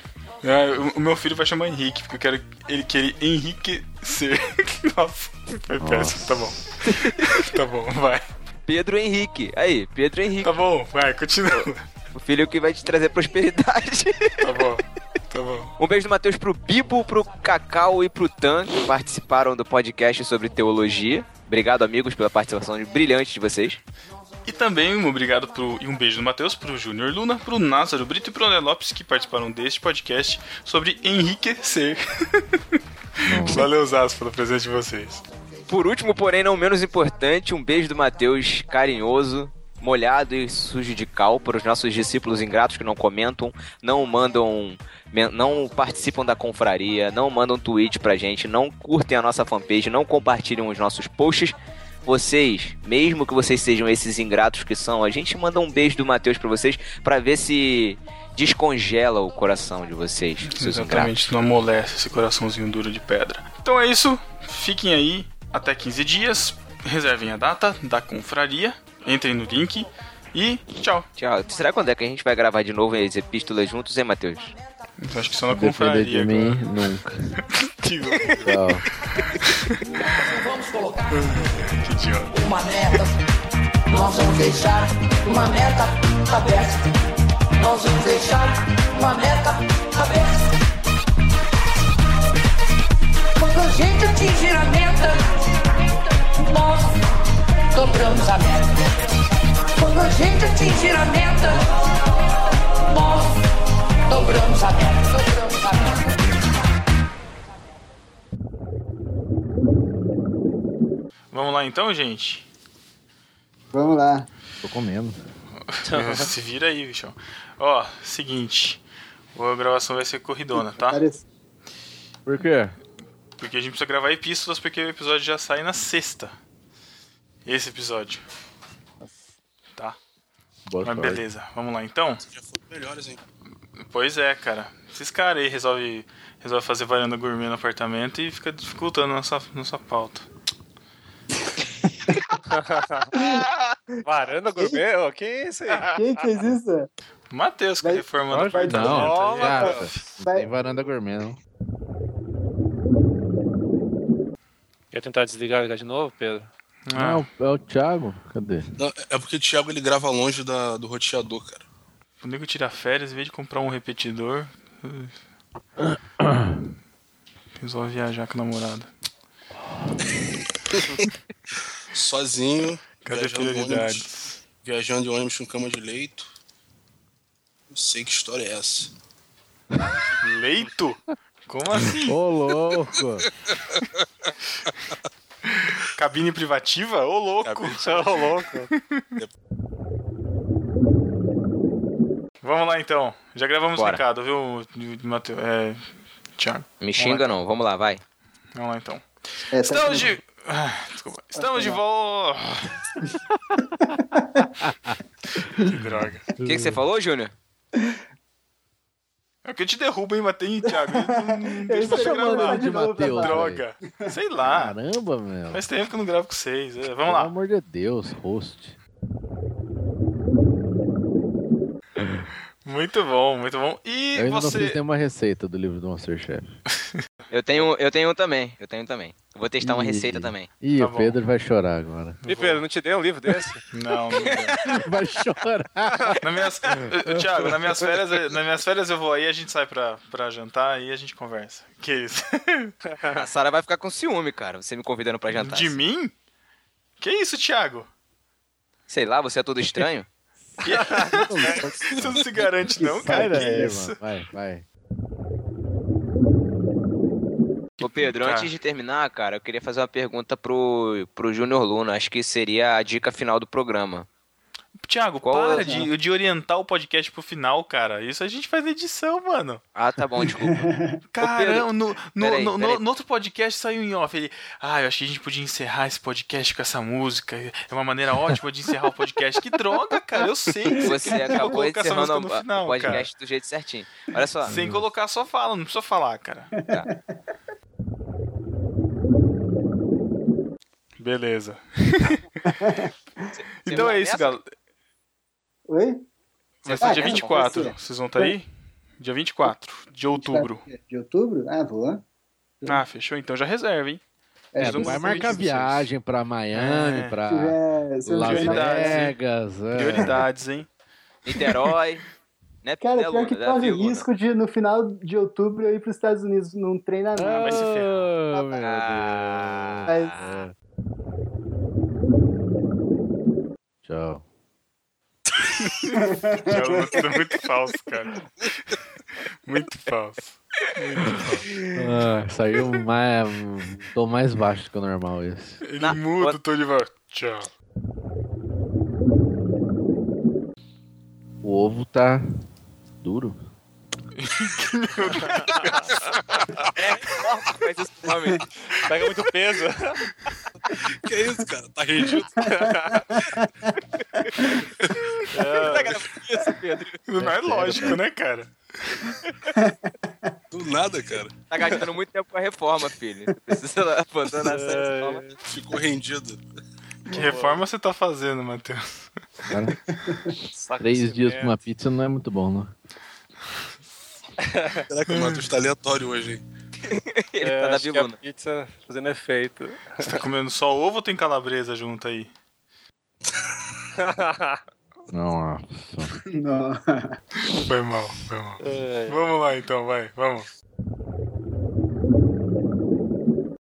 É, o, o meu filho vai chamar Henrique, porque eu quero ele querer enriquecer. Nossa, foi péssimo. Tá bom. Tá bom, vai. Pedro Henrique. Aí, Pedro Henrique. Tá bom, vai, continua. O filho que vai te trazer prosperidade. Tá bom, tá bom. Um beijo do Matheus pro Bibo, pro Cacau e pro Tan, que participaram do podcast sobre teologia. Obrigado, amigos, pela participação brilhante de vocês. E também um obrigado pro, e um beijo do Matheus pro Júnior Luna, pro Názaro Brito e pro André Lopes que participaram deste podcast sobre enriquecer. Valeu, Zaço, pelo presente de vocês. Por último, porém não menos importante, um beijo do Matheus carinhoso, molhado e sujo de cal para os nossos discípulos ingratos que não comentam, não mandam, não participam da confraria, não mandam tweet pra gente, não curtem a nossa fanpage, não compartilham os nossos posts. Vocês, mesmo que vocês sejam esses ingratos que são, a gente manda um beijo do Matheus pra vocês pra ver se descongela o coração de vocês, seus ingratos. Exatamente, não amolece esse coraçãozinho duro de pedra. Então é isso, fiquem aí até 15 dias, reservem a data da confraria, entrem no link e tchau. Tchau. Será quando é que a gente vai gravar de novo as epístolas juntos, hein, Matheus? Eu acho que só na confraria de mim, agora. nunca. Que, Tchau. Vamos colocar que idiota. uma meta. Nós vamos deixar uma meta aberta. Nós vamos deixar uma meta aberta. Quando a gente atingir a meta, nós dobramos a meta. Quando a gente atingir a meta, nós dobramos a meta. Dobramos a meta. Vamos lá então, gente? Vamos lá. Tô comendo. Se vira aí, bichão. Ó, seguinte. A gravação vai ser corridona, tá? Parece- Por quê? Porque a gente precisa gravar epístolas porque o episódio já sai na sexta. Esse episódio. Tá? Boa Mas beleza, vamos lá então? Já foram melhores, hein? Pois é, cara. Esses caras aí resolvem resolve fazer varanda gourmet no apartamento e fica dificultando nossa, nossa pauta. Varanda gourmet? Ô, que isso aí? Quem fez isso? Matheus, que reformando o Não, apartamento. Ó, aí. Gata, não tem varanda gourmet, não. Quer tentar desligar e ligar de novo, Pedro? Ah, é o- é o Thiago? Cadê? Não, é porque o Thiago ele grava longe da, do roteador, cara. O nego tira férias, em vez de comprar um repetidor. Resolve viajar com a namorada. Sozinho, Cadê viajando de, ônibus, prioridades? viajando de ônibus com cama de leito. Não sei que história é essa. Leito? Como assim? Ô, louco! Cabine privativa? Ô, louco! Ô, louco. Vamos lá então. Já gravamos o recado, viu, Matheus? É. Thiago. Me xinga não, vamos lá, vai. Vamos lá então. É, tá Estamos de. Ah, Desculpa. Estamos de volta. que droga. O que, que você falou, Júnior? É que eu te derrubo, hein, Matheus, Thiago? Não- deixa você chamando gravar. de pra falar. Droga. Sei lá. Caramba, meu. Faz tempo que eu não gravo com vocês. É, vamos Pelo lá. amor de Deus, host. Muito bom, muito bom. E Eu ainda não fiz você. nenhuma receita do livro do Masterchef. Eu tenho, eu tenho um também, eu tenho um também. Eu vou testar uma Ih. receita também. Ih, Tá o bom. Pedro vai chorar agora. E Pedro, não te dei um livro desse? Não, não. deu. Vai chorar. nas minhas... Ô, Thiago, nas minhas, férias, nas minhas férias eu vou aí, a gente sai pra, pra jantar e a gente conversa. Que isso? A Sara vai ficar com ciúme, cara. Você me convidando pra jantar. De mim? Que isso, Thiago? Sei lá, você é todo estranho? Você não se garante, não, cara. Que isso? mano. Vai, vai. Ô Pedro, Tá. antes de terminar, cara, eu queria fazer uma pergunta pro, pro Júnior Luna. Acho que seria a dica final do programa. Thiago, Qual para é? de, de orientar o podcast pro final, cara. Isso a gente faz na edição, mano. Ah, tá bom, desculpa. Caramba, no, no, peraí, no, peraí. no outro podcast saiu em off. Ele, ah, eu acho que a gente podia encerrar esse podcast com essa música. É uma maneira ótima de encerrar o podcast. Que droga, cara, eu sei. que Você quer acabou essa encerrando música no o final, o podcast do jeito certinho. Olha só. cara. Sem colocar só fala, não precisa falar, cara. Beleza. então é isso, galera. Oi? Vai ser Ah, dia essa 24. vai ser. Vocês vão estar aí? Dia 24 de outubro. De outubro? Ah, vou. Ah, fechou? Então já reserva, hein? É, vamos vai marcar viagem pra Miami, É. eu Las? Vegas. é. Prioridades, hein? Niterói. Né, Cara, né, pior Luna? que Né, corre Luna? risco de, no final de outubro, eu ir pros Estados Unidos num treinamento. Ah, vai se ferrar. Meu Ah. Mas- Tchau. É muito falso, cara. Muito falso. Ah, saiu mais. Tô mais baixo que o normal esse. Ele Na- muda o tom de voz. Tchau. O ovo tá duro. Faz isso com homem. Pega muito peso. Que é isso, cara? Tá rendido? Pedro. Não é lógico, né, cara? Do nada, cara. Tá gastando muito tempo com a reforma, filho. Precisa abandonar essa reforma. Ficou rendido. Que reforma você tá fazendo, Matheus? Três dias com uma pizza não é muito bom, não. Caraca, o Matheus tá aleatório hoje, hein? Ele É, tá na a biluna. pizza fazendo efeito. Você tá comendo só ovo ou tem calabresa junto aí? Nossa. Não. Foi mal, foi mal. É. Vamos lá então, vai, vamos.